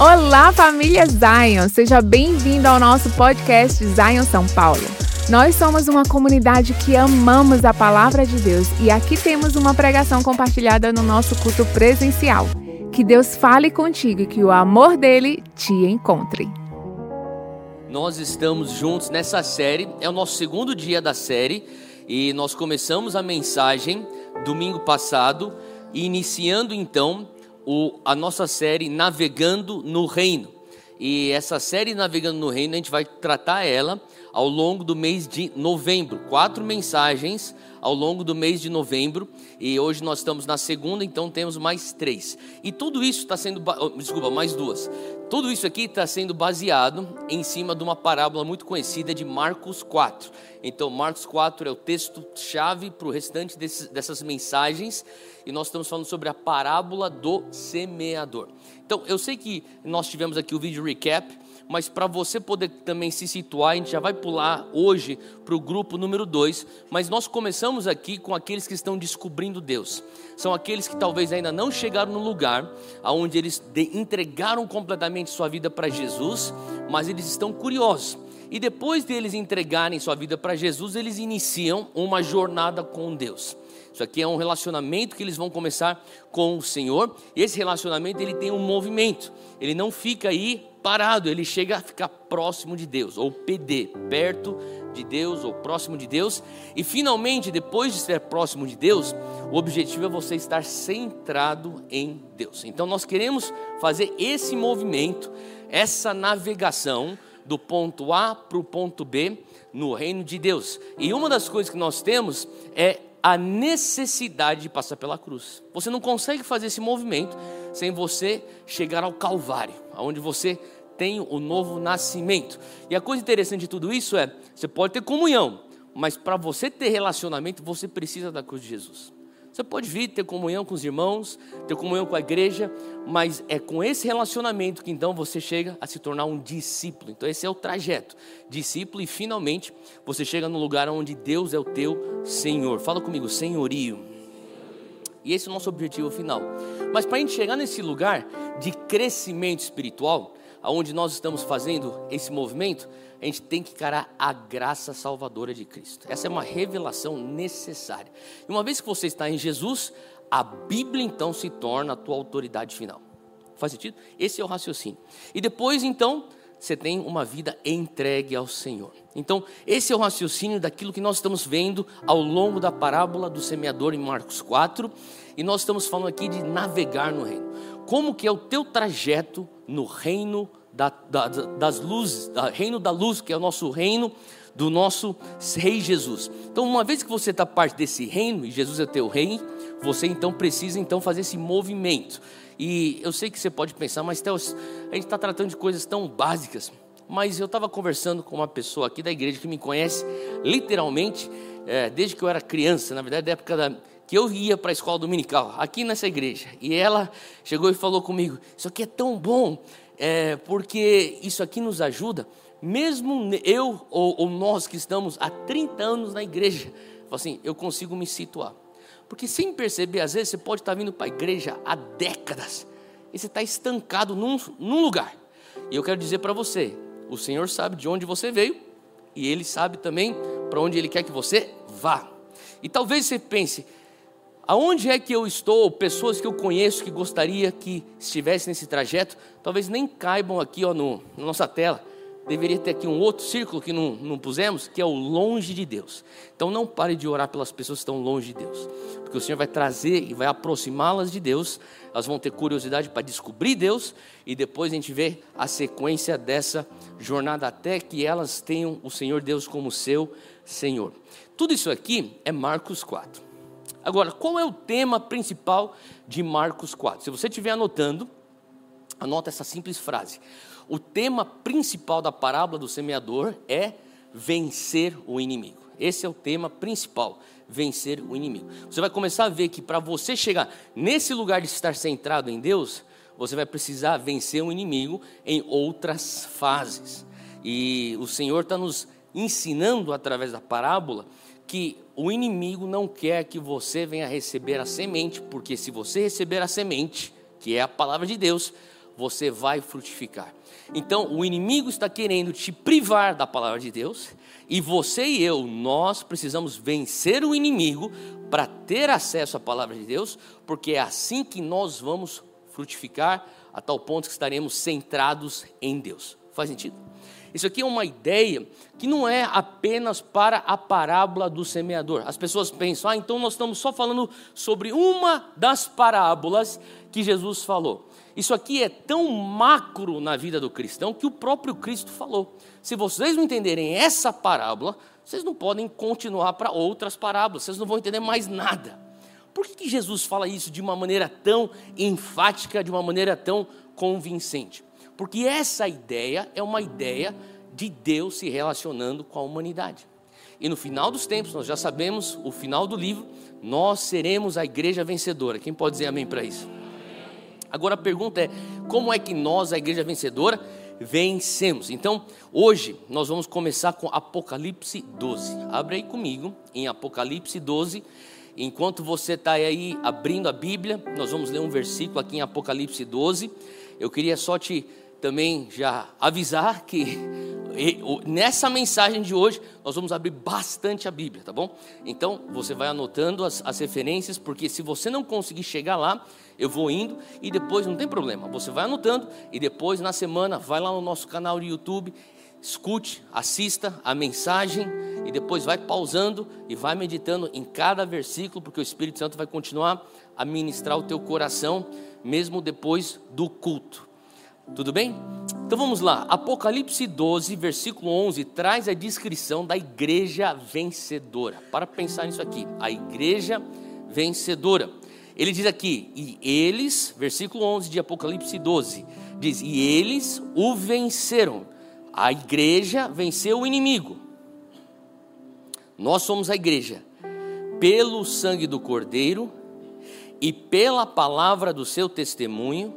Olá, família Zion! Seja bem-vindo ao nosso podcast Zion São Paulo. Nós somos uma comunidade que amamos a palavra de Deus e aqui temos uma pregação compartilhada no nosso culto presencial. Que Deus fale contigo e que o amor dele te encontre. Nós estamos juntos nessa série, é o nosso segundo dia da série e nós começamos a mensagem domingo passado, iniciando então o, a nossa série Navegando no Reino. E essa série Navegando no Reino, a gente vai tratar ela ao longo do mês de novembro. Quatro mensagens ao longo do mês de novembro. E hoje nós estamos na segunda, então temos mais três. E tudo isso está sendo. Oh, desculpa, mais duas. Tudo isso aqui está sendo baseado em cima de uma parábola muito conhecida de Marcos 4. Então, Marcos 4 é o texto-chave para o restante desses, dessas mensagens e nós estamos falando sobre a parábola do semeador. Então, eu sei que nós tivemos aqui o vídeo recap, mas para você poder também se situar, a gente já vai pular hoje para o grupo número 2, mas nós começamos aqui com aqueles que estão descobrindo Deus. São aqueles que talvez ainda não chegaram no lugar aonde eles entregaram completamente sua vida para Jesus, mas eles estão curiosos. E depois de eles entregarem sua vida para Jesus, eles iniciam uma jornada com Deus. Isso aqui é um relacionamento que eles vão começar com o Senhor. Esse relacionamento ele tem um movimento. Ele não fica aí parado, ele chega a ficar próximo de Deus, ou PD, perto de Deus ou próximo de Deus. E finalmente, depois de ser próximo de Deus, o objetivo é você estar centrado em Deus. Então nós queremos fazer esse movimento, essa navegação do ponto A para o ponto B no reino de Deus. E uma das coisas que nós temos é a necessidade de passar pela cruz. Você não consegue fazer esse movimento sem você chegar ao Calvário, onde você tem o novo nascimento. E a coisa interessante de tudo isso é: você pode ter comunhão, mas para você ter relacionamento, você precisa da cruz de Jesus. Você pode vir ter comunhão com os irmãos, ter comunhão com a igreja, mas é com esse relacionamento que então você chega a se tornar um discípulo. Então esse é o trajeto, discípulo e finalmente você chega no lugar onde Deus é o teu Senhor. Fala comigo, senhorio. E esse é o nosso objetivo final. Mas para a gente chegar nesse lugar de crescimento espiritual, aonde nós estamos fazendo esse movimento, a gente tem que encarar a graça salvadora de Cristo. Essa é uma revelação necessária. E uma vez que você está em Jesus, a Bíblia então se torna a tua autoridade final. Faz sentido? Esse é o raciocínio. E depois então, você tem uma vida entregue ao Senhor. Então, esse é o raciocínio daquilo que nós estamos vendo ao longo da parábola do semeador em Marcos 4, e nós estamos falando aqui de navegar no reino. Como que é o teu trajeto no reino da, da, das luzes, do reino da luz, que é o nosso reino do nosso Rei Jesus. Então, uma vez que você está parte desse reino e Jesus é teu rei, você então precisa então fazer esse movimento. E eu sei que você pode pensar, mas Teus, a gente está tratando de coisas tão básicas. Mas eu estava conversando com uma pessoa aqui da igreja que me conhece literalmente é, desde que eu era criança, na verdade, da época da, que eu ia para a escola dominical, aqui nessa igreja. E ela chegou e falou comigo: Isso aqui é tão bom, é, porque isso aqui nos ajuda, mesmo eu ou, ou, nós que estamos há 30 anos na igreja, assim, eu consigo me situar. Porque sem perceber, às vezes você pode estar vindo para a igreja há décadas e você está estancado num, num lugar. E eu quero dizer para você: o Senhor sabe de onde você veio e Ele sabe também para onde Ele quer que você vá. E talvez você pense, aonde é que eu estou, pessoas que eu conheço que gostaria que estivessem nesse trajeto, talvez nem caibam aqui ó, no, na nossa tela. Deveria ter aqui um outro círculo que não, não pusemos, que é o longe de Deus. Então não pare de orar pelas pessoas que estão longe de Deus, porque o Senhor vai trazer e vai aproximá-las de Deus, elas vão ter curiosidade para descobrir Deus, e depois a gente vê a sequência dessa jornada até que elas tenham o Senhor Deus como seu Senhor. Tudo isso aqui é Marcos 4. Agora, qual é o tema principal de Marcos 4? Se você estiver anotando, anota essa simples frase. O tema principal da parábola do semeador é vencer o inimigo. Esse é o tema principal, vencer o inimigo. Você vai começar a ver que para você chegar nesse lugar de estar centrado em Deus, você vai precisar vencer o inimigo em outras fases. E o Senhor está nos ensinando através da parábola que o inimigo não quer que você venha receber a semente, porque se você receber a semente, que é a palavra de Deus, você vai frutificar. Então, o inimigo está querendo te privar da palavra de Deus, e você e eu, nós precisamos vencer o inimigo para ter acesso à palavra de Deus, porque é assim que nós vamos frutificar a tal ponto que estaremos centrados em Deus. Faz sentido? Isso aqui é uma ideia que não é apenas para a parábola do semeador. As pessoas pensam, ah, então nós estamos só falando sobre uma das parábolas que Jesus falou. Isso aqui é tão macro na vida do cristão que o próprio Cristo falou. Se vocês não entenderem essa parábola, vocês não podem continuar para outras parábolas, vocês não vão entender mais nada. Por que, que Jesus fala isso de uma maneira tão enfática, de uma maneira tão convincente? Porque essa ideia é uma ideia de Deus se relacionando com a humanidade. E no final dos tempos, nós já sabemos, o final do livro, nós seremos a igreja vencedora. Quem pode dizer amém para isso? Agora a pergunta é: como é que nós, a igreja vencedora, vencemos? Então, hoje nós vamos começar com Apocalipse 12. Abre aí comigo em Apocalipse 12. Enquanto você está aí abrindo a Bíblia, nós vamos ler um versículo aqui em Apocalipse 12. Eu queria só te também já avisar que nessa mensagem de hoje nós vamos abrir bastante a Bíblia, tá bom? Então você vai anotando as, as referências, porque se você não conseguir chegar lá, eu vou indo e depois não tem problema. Você vai anotando e depois na semana vai lá no nosso canal de YouTube, escute, assista a mensagem e depois vai pausando e vai meditando em cada versículo, porque o Espírito Santo vai continuar a ministrar o teu coração mesmo depois do culto. Tudo bem? Então vamos lá. Apocalipse 12, versículo 11 traz a descrição da igreja vencedora. Para pensar nisso aqui, a igreja vencedora. Ele diz aqui, e eles, versículo 11 de Apocalipse 12, diz: E eles o venceram. A igreja venceu o inimigo. Nós somos a igreja, pelo sangue do Cordeiro e pela palavra do seu testemunho,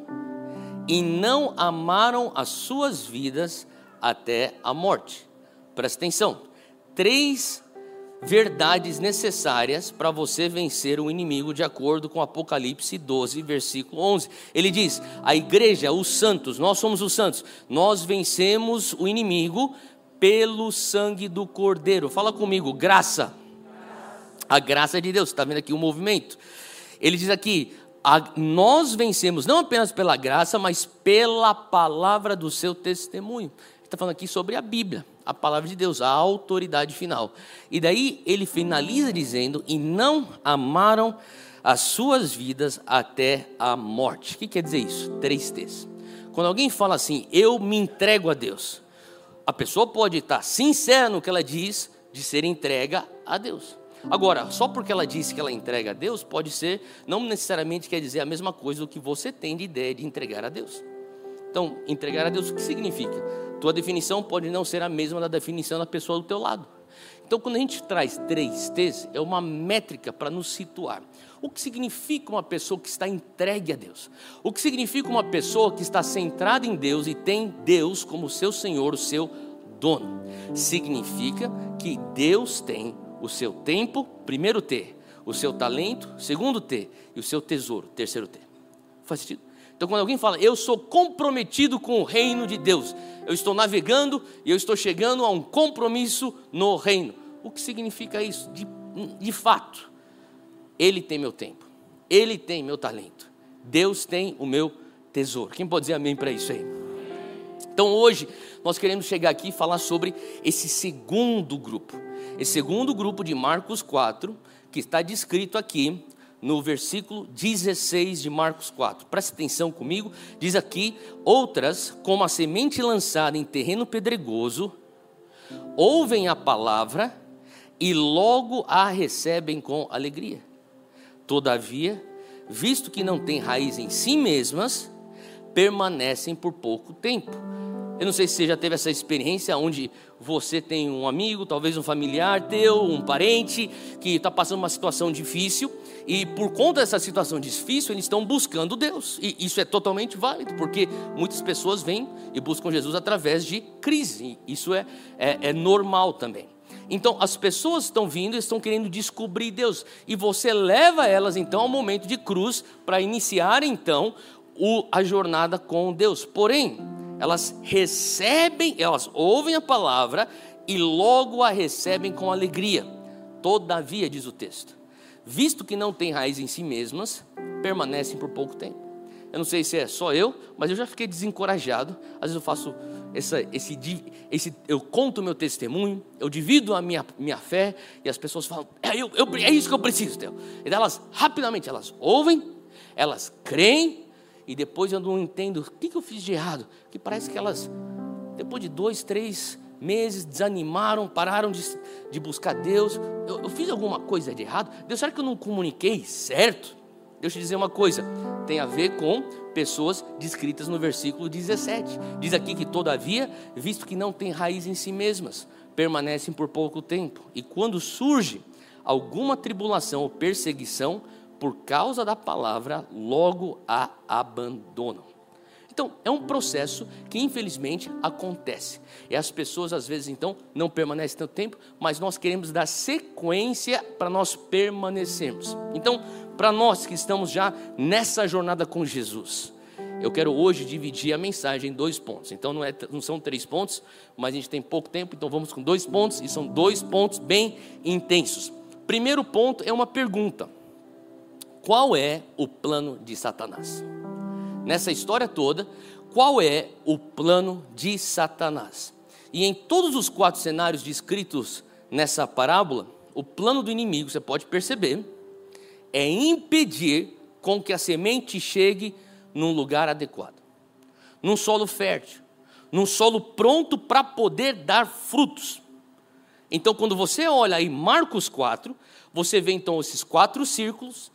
e não amaram as suas vidas até a morte. Presta atenção. Três verdades necessárias para você vencer o inimigo, de acordo com Apocalipse 12, versículo 11. Ele diz: a igreja, os santos, nós somos os santos, nós vencemos o inimigo pelo sangue do Cordeiro. Fala comigo, graça. A graça de Deus, está vendo aqui o movimento? Ele diz aqui: a, nós vencemos não apenas pela graça, mas pela palavra do seu testemunho. Ele está falando aqui sobre a Bíblia a palavra de Deus, a autoridade final. E daí ele finaliza dizendo: E não amaram as suas vidas até a morte. O que quer dizer isso? Três T's. Quando alguém fala assim, eu me entrego a Deus, a pessoa pode estar sincera no que ela diz de ser entrega a Deus. Agora, só porque ela disse que ela entrega a Deus, pode ser, não necessariamente quer dizer a mesma coisa do que você tem de ideia de entregar a Deus. Então, entregar a Deus o que significa? Tua definição pode não ser a mesma da definição da pessoa do teu lado. Então, quando a gente traz três T's, é uma métrica para nos situar. O que significa uma pessoa que está entregue a Deus? O que significa uma pessoa que está centrada em Deus e tem Deus como seu Senhor, o seu dono? Significa que Deus tem o seu tempo, primeiro T, o seu talento, segundo T, e o seu tesouro, terceiro T. Faz sentido? Então, quando alguém fala, eu sou comprometido com o reino de Deus, eu estou navegando e eu estou chegando a um compromisso no reino. O que significa isso? De, de fato, Ele tem meu tempo, Ele tem meu talento, Deus tem o meu tesouro. Quem pode dizer amém para isso aí? Então, hoje, nós queremos chegar aqui e falar sobre esse segundo grupo, esse segundo grupo de Marcos 4, que está descrito aqui no versículo 16 de Marcos 4. Preste atenção comigo, diz aqui: outras, como a semente lançada em terreno pedregoso, ouvem a palavra e logo a recebem com alegria. Todavia, visto que não têm raiz em si mesmas, permanecem por pouco tempo. Eu não sei se você já teve essa experiência onde você tem um amigo, talvez um familiar teu, um parente, que está passando uma situação difícil e por conta dessa situação difícil, eles estão buscando Deus. E isso é totalmente válido, porque muitas pessoas vêm e buscam Jesus através de crise. Isso é, é, é normal também. Então, as pessoas estão vindo e estão querendo descobrir Deus. E você leva elas, então, ao momento de cruz para iniciar, então, o, a jornada com Deus. Porém, elas recebem, elas ouvem a palavra e logo a recebem com alegria. Todavia, diz o texto, visto que não têm raiz em si mesmas, permanecem por pouco tempo. Eu não sei se é só eu, mas eu já fiquei desencorajado. Às vezes eu faço essa, esse, esse, eu conto o meu testemunho, eu divido a minha, minha fé e as pessoas falam, é, eu, eu, é isso que eu preciso, Theo. E elas rapidamente elas ouvem, elas creem e depois eu não entendo o que, que eu fiz de errado. Que parece que elas, depois de dois, três meses, desanimaram, pararam de, de buscar Deus. Eu, eu fiz alguma coisa de errado? Deus, será que eu não comuniquei certo? Deixa eu te dizer uma coisa, tem a ver com pessoas descritas no versículo 17. Diz aqui que, todavia, visto que não têm raiz em si mesmas, permanecem por pouco tempo. E quando surge alguma tribulação ou perseguição, por causa da palavra, logo a abandonam. Então, é um processo que infelizmente acontece. E as pessoas às vezes então não permanecem tanto tempo, mas nós queremos dar sequência para nós permanecermos. Então, para nós que estamos já nessa jornada com Jesus, eu quero hoje dividir a mensagem em dois pontos. Então não, é, não são três pontos, mas a gente tem pouco tempo, então vamos com dois pontos, e são dois pontos bem intensos. Primeiro ponto é uma pergunta: qual é o plano de Satanás? Nessa história toda, qual é o plano de Satanás? E em todos os quatro cenários descritos nessa parábola, o plano do inimigo, você pode perceber, é impedir com que a semente chegue num lugar adequado, num solo fértil, num solo pronto para poder dar frutos. Então, quando você olha aí Marcos 4, você vê então esses quatro círculos,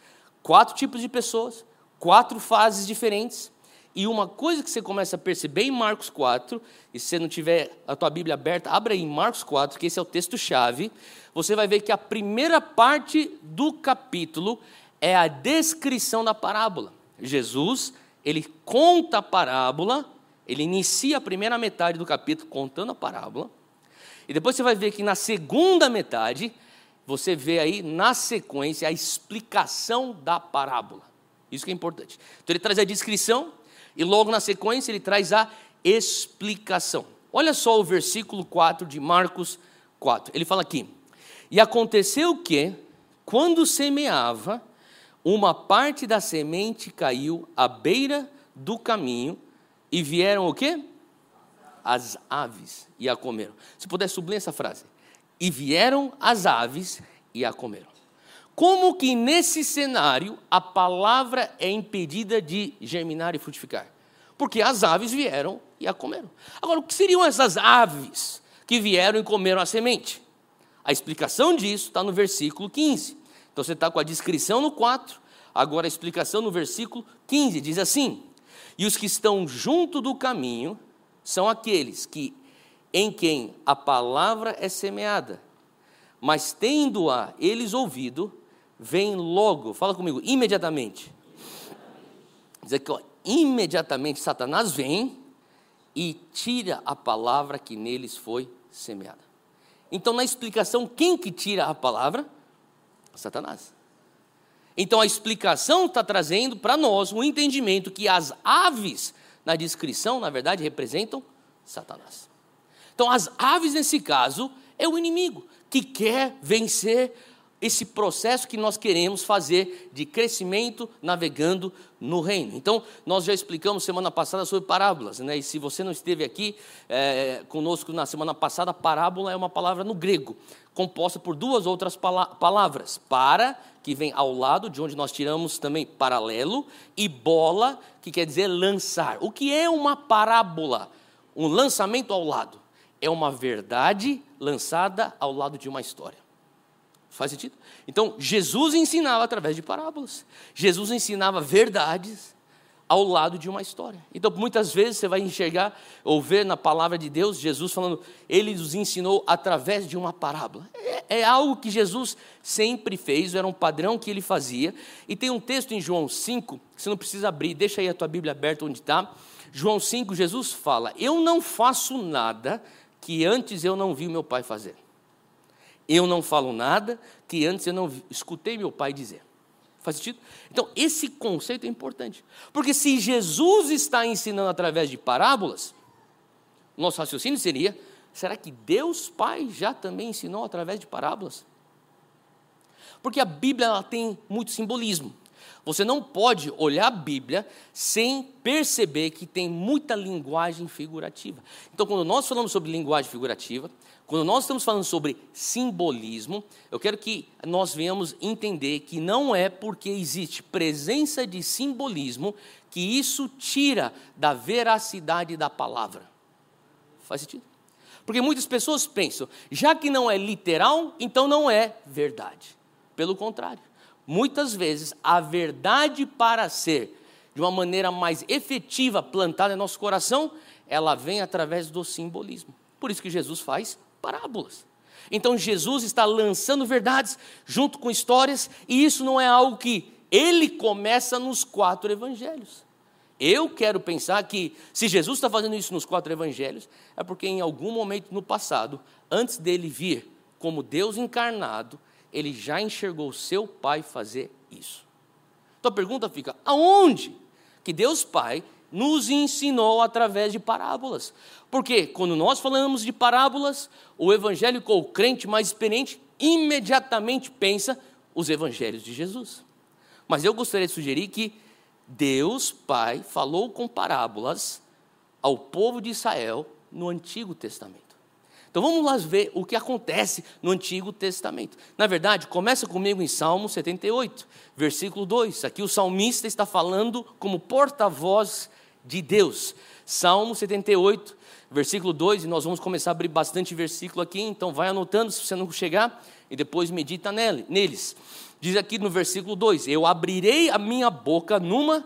quatro tipos de pessoas, quatro fases diferentes. E uma coisa que você começa a perceber em Marcos 4, e se você não tiver a tua Bíblia aberta, abra aí em Marcos 4, que esse é o texto-chave. Você vai ver que a primeira parte do capítulo é a descrição da parábola. Jesus, ele conta a parábola, ele inicia a primeira metade do capítulo contando a parábola. E depois você vai ver que na segunda metade, você vê aí na sequência a explicação da parábola. Isso que é importante. Então ele traz a descrição e logo na sequência ele traz a explicação. Olha só o versículo 4 de Marcos 4. Ele fala aqui: E aconteceu que, quando semeava, uma parte da semente caiu à beira do caminho e vieram o quê? As aves e a comeram. Se puder sublinhar essa frase e vieram as aves e a comeram. Como que nesse cenário a palavra é impedida de germinar e frutificar? Porque as aves vieram e a comeram. Agora, o que seriam essas aves que vieram e comeram a semente? A explicação disso está no versículo 15. Então você está com a descrição no 4, agora a explicação no versículo 15 diz assim: E os que estão junto do caminho são aqueles que em quem a palavra é semeada, mas tendo-a eles ouvido, vem logo, fala comigo, imediatamente. Diz aqui, ó, imediatamente Satanás vem e tira a palavra que neles foi semeada. Então, na explicação, quem que tira a palavra? Satanás. Então, a explicação está trazendo para nós um entendimento que as aves, na descrição, na verdade, representam Satanás. Então, as aves, nesse caso, é o inimigo que quer vencer esse processo que nós queremos fazer de crescimento navegando no reino. Então, nós já explicamos semana passada sobre parábolas, né? E se você não esteve aqui é, conosco na semana passada, parábola é uma palavra no grego, composta por duas outras palavras: para, que vem ao lado, de onde nós tiramos também paralelo, e bola, que quer dizer lançar. O que é uma parábola? Um lançamento ao lado é uma verdade lançada ao lado de uma história. Faz sentido? Então, Jesus ensinava através de parábolas. Jesus ensinava verdades ao lado de uma história. Então, muitas vezes você vai enxergar ou ver na palavra de Deus Jesus falando, ele nos ensinou através de uma parábola. É, é, algo que Jesus sempre fez, era um padrão que ele fazia. E tem um texto em João 5, que você não precisa abrir, deixa aí a tua Bíblia aberta onde está. João 5, Jesus fala: Eu não faço nada que antes eu não vi meu pai fazer. Eu não falo nada que antes eu não escutei meu pai dizer. Faz sentido? Então, esse conceito é importante. Porque se Jesus está ensinando através de parábolas, nosso raciocínio seria: será que Deus Pai já também ensinou através de parábolas? Porque a Bíblia ela tem muito simbolismo. Você não pode olhar a Bíblia sem perceber que tem muita linguagem figurativa. Então, quando nós falamos sobre linguagem figurativa, quando nós estamos falando sobre simbolismo, eu quero que nós venhamos entender que não é porque existe presença de simbolismo que isso tira da veracidade da palavra. Faz sentido? Porque muitas pessoas pensam, já que não é literal, então não é verdade. Pelo contrário, muitas vezes a verdade para ser de uma maneira mais efetiva plantada em nosso coração, ela vem através do simbolismo. Por isso que Jesus faz parábolas. Então Jesus está lançando verdades junto com histórias, e isso não é algo que ele começa nos quatro evangelhos. Eu quero pensar que se Jesus está fazendo isso nos quatro evangelhos, é porque em algum momento no passado, antes dele vir como Deus encarnado, ele já enxergou seu pai fazer isso. Então a pergunta fica: aonde que Deus Pai nos ensinou através de parábolas? Porque quando nós falamos de parábolas, o evangélico ou o crente mais experiente imediatamente pensa os evangelhos de Jesus. Mas eu gostaria de sugerir que Deus Pai falou com parábolas ao povo de Israel no Antigo Testamento. Então vamos lá ver o que acontece no Antigo Testamento. Na verdade, começa comigo em Salmo 78, versículo 2. Aqui o salmista está falando como porta-voz de Deus. Salmo 78, versículo 2, e nós vamos começar a abrir bastante versículo aqui, então vai anotando se você não chegar e depois medita nele, neles. Diz aqui no versículo 2: Eu abrirei a minha boca numa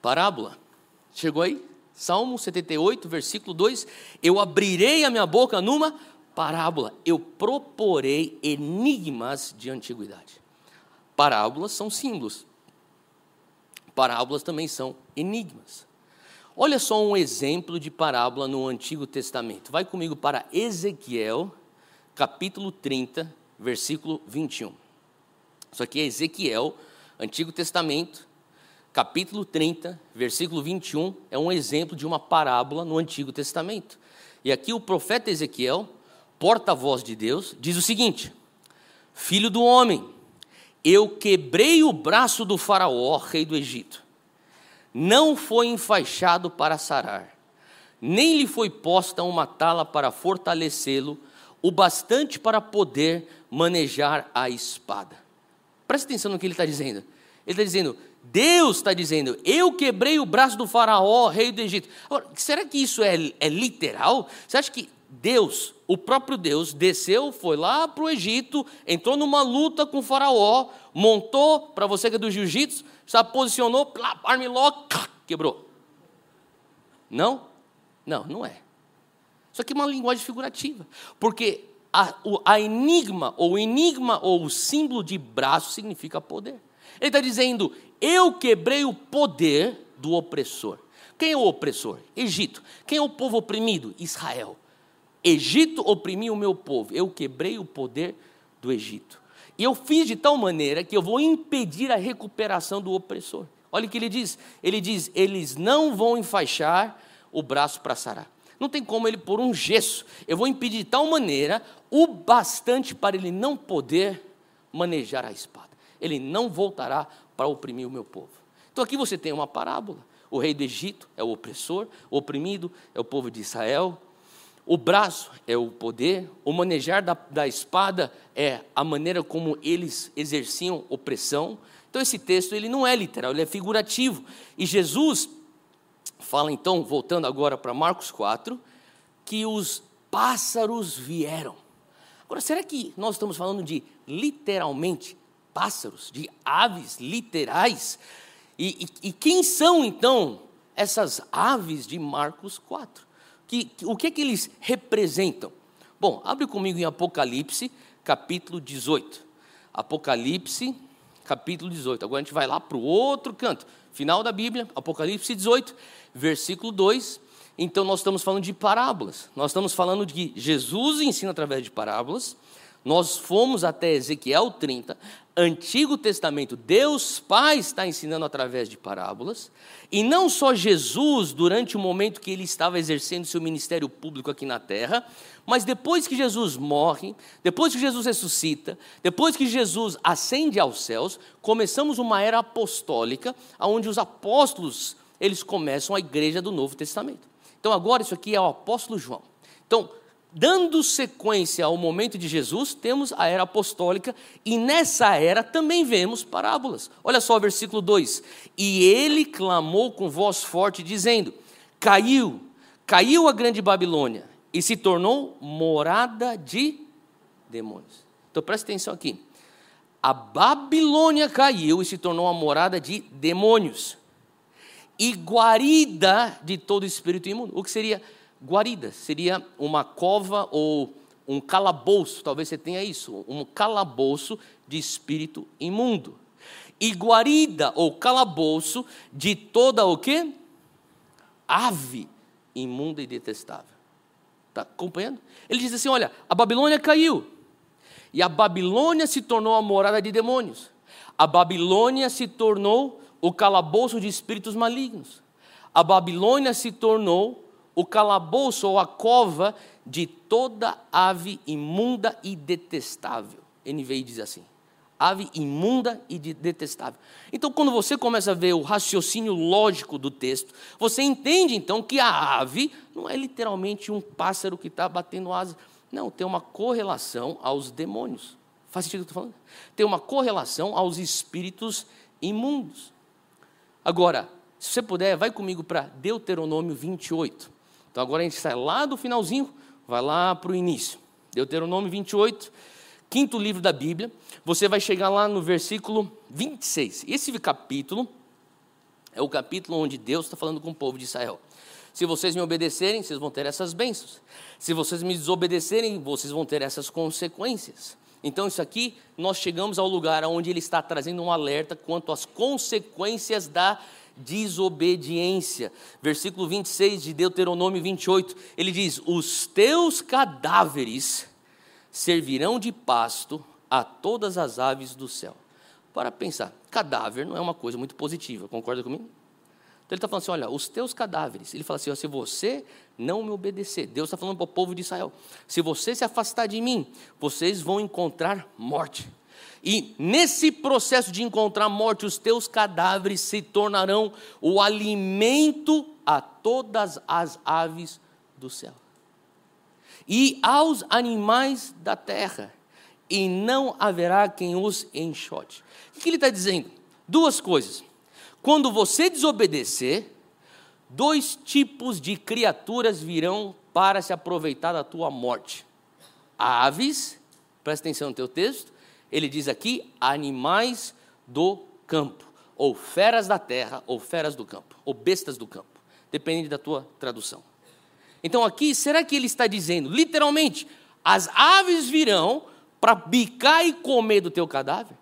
parábola. Chegou aí? Salmo 78, versículo 2: Eu abrirei a minha boca numa parábola, eu proporei enigmas de antiguidade. Parábolas são símbolos, parábolas também são enigmas. Olha só um exemplo de parábola no Antigo Testamento. Vai comigo para Ezequiel, capítulo 30, versículo 21. Isso aqui é Ezequiel, Antigo Testamento, capítulo 30, versículo 21, é um exemplo de uma parábola no Antigo Testamento. E aqui o profeta Ezequiel, porta-voz de Deus, diz o seguinte: Filho do homem, eu quebrei o braço do Faraó, rei do Egito não foi enfaixado para sarar, nem lhe foi posta uma tala para fortalecê-lo, o bastante para poder manejar a espada. Preste atenção no que ele está dizendo. Ele está dizendo, Deus está dizendo, eu quebrei o braço do faraó, rei do Egito. Agora, será que isso é, é literal? Você acha que Deus, o próprio Deus, desceu, foi lá para o Egito, entrou numa luta com o faraó, montou, para você que é do jiu-jitsu, se posicionou, armiló, quebrou. Não? Não, não é. Isso aqui é uma linguagem figurativa. Porque a, a enigma, ou enigma, ou o símbolo de braço significa poder. Ele está dizendo: eu quebrei o poder do opressor. Quem é o opressor? Egito. Quem é o povo oprimido? Israel. Egito oprimiu o meu povo. Eu quebrei o poder do Egito. E eu fiz de tal maneira que eu vou impedir a recuperação do opressor. Olha o que ele diz. Ele diz: eles não vão enfaixar o braço para sarar. Não tem como ele pôr um gesso. Eu vou impedir de tal maneira o bastante para ele não poder manejar a espada. Ele não voltará para oprimir o meu povo. Então aqui você tem uma parábola. O rei do Egito é o opressor, o oprimido é o povo de Israel, o braço é o poder, o manejar da, da espada é a maneira como eles exerciam opressão. Então esse texto ele não é literal, ele é figurativo. E Jesus fala então, voltando agora para Marcos 4, que os pássaros vieram. Agora, será que nós estamos falando de literalmente pássaros, de aves literais? E, e, e quem são então essas aves de Marcos 4? que, o que é que eles representam? Bom, abre comigo em Apocalipse, capítulo 18. Apocalipse, capítulo 18. Agora a gente vai lá para o outro canto, final da Bíblia, Apocalipse 18, versículo 2. Então nós estamos falando de parábolas. Nós estamos falando de que Jesus ensina através de parábolas. Nós fomos até Ezequiel 30, Antigo Testamento, Deus Pai está ensinando através de parábolas, e não só Jesus, durante o momento que ele estava exercendo seu ministério público aqui na terra, mas depois que Jesus morre, depois que Jesus ressuscita, depois que Jesus ascende aos céus, começamos uma era apostólica, onde os apóstolos, eles começam a igreja do Novo Testamento. Então agora isso aqui é o apóstolo João. Então, dando sequência ao momento de Jesus, temos a era apostólica e nessa era também vemos parábolas. Olha só o versículo 2: E ele clamou com voz forte, dizendo: Caiu, caiu a grande Babilônia e se tornou morada de demônios. Então preste atenção aqui. A Babilônia caiu e se tornou uma morada de demônios e guarida de todo espírito imundo. O que seria guarida, seria uma cova ou um calabouço, talvez você tenha isso, um calabouço de espírito imundo. E guarida ou calabouço de toda o quê? Ave imunda e detestável. Está acompanhando? Ele diz assim: olha, a Babilônia caiu. E a Babilônia se tornou a morada de demônios. A Babilônia se tornou o calabouço de espíritos malignos. A Babilônia se tornou o calabouço ou a cova de toda ave imunda e detestável. NVI diz assim: ave imunda e detestável. Então, quando você começa a ver o raciocínio lógico do texto, você entende então que a ave não é literalmente um pássaro que está batendo asas. Não, tem uma correlação aos demônios. Faz sentido o que eu estou falando? Tem uma correlação aos espíritos imundos. Agora, se você puder, vai comigo para Deuteronômio 28. Então agora a gente sai lá do finalzinho, vai lá para o início. Deuteronômio 28, quinto livro da Bíblia. Você vai chegar lá no versículo 26. Esse capítulo é o capítulo onde Deus está falando com o povo de Israel. Se vocês me obedecerem, vocês vão ter essas bênçãos. Se vocês me desobedecerem, vocês vão ter essas consequências. Então, isso aqui, nós chegamos ao lugar onde ele está trazendo um alerta quanto às consequências da desobediência. Versículo 26 de Deuteronômio 28, ele diz: Os teus cadáveres servirão de pasto a todas as aves do céu. Para pensar, cadáver não é uma coisa muito positiva, concorda comigo? Então ele está falando assim: olha, os teus cadáveres. Ele fala assim: ó, se você não me obedecer, Deus está falando para o povo de Israel: se você se afastar de mim, vocês vão encontrar morte. E nesse processo de encontrar morte, os teus cadáveres se tornarão o alimento a todas as aves do céu e aos animais da terra, e não haverá quem os enxote. O que ele está dizendo? Duas coisas. Quando você desobedecer, dois tipos de criaturas virão para se aproveitar da tua morte: aves, presta atenção no teu texto, ele diz aqui animais do campo, ou feras da terra, ou feras do campo, ou bestas do campo, depende da tua tradução. Então aqui, será que ele está dizendo, literalmente, as aves virão para bicar e comer do teu cadáver?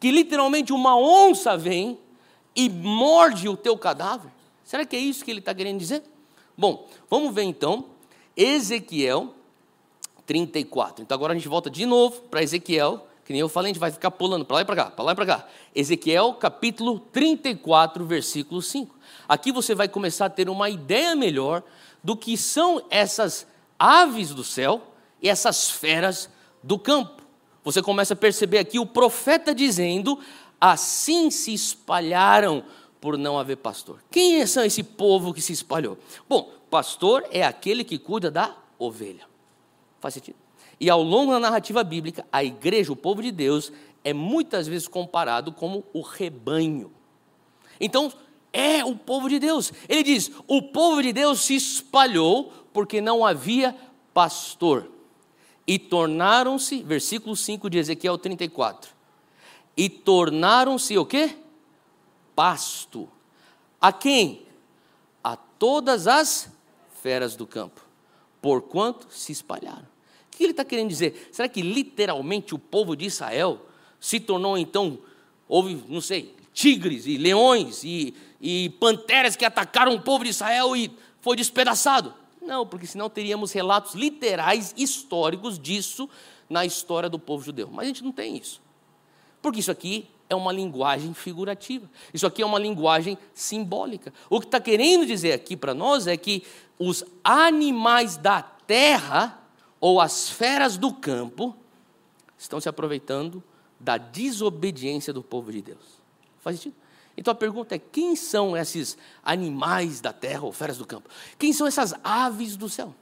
Que literalmente uma onça vem e morde o teu cadáver? Será que é isso que ele está querendo dizer? Bom, vamos ver então Ezequiel 34. Então agora a gente volta de novo para Ezequiel que nem eu falei, a gente vai ficar pulando para lá e para cá, para lá e para cá. Ezequiel capítulo 34, versículo 5. Aqui você vai começar a ter uma ideia melhor do que são essas aves do céu e essas feras do campo. Você começa a perceber aqui o profeta dizendo: assim se espalharam por não haver pastor. Quem é esse povo que se espalhou? Bom, pastor é aquele que cuida da ovelha. Faz sentido? E ao longo da narrativa bíblica, a igreja, o povo de Deus, é muitas vezes comparado como o rebanho. Então, é o povo de Deus. Ele diz: o povo de Deus se espalhou porque não havia pastor. E tornaram-se, versículo 5 de Ezequiel 34. E tornaram-se o quê? Pasto. A quem? A todas as feras do campo, porquanto se espalharam. Que ele está querendo dizer? Será que literalmente o povo de Israel se tornou então, houve, não sei, tigres e leões e, e panteras que atacaram o povo de Israel e foi despedaçado? Não, porque senão teríamos relatos literais, históricos disso na história do povo judeu. Mas a gente não tem isso. Porque isso aqui é uma linguagem figurativa. Isso aqui é uma linguagem simbólica. O que está querendo dizer aqui para nós é que os animais da terra, ou as feras do campo, estão se aproveitando da desobediência do povo de Deus. Faz sentido? Então a pergunta é: quem são esses animais da terra ou feras do campo? Quem são essas aves do céu?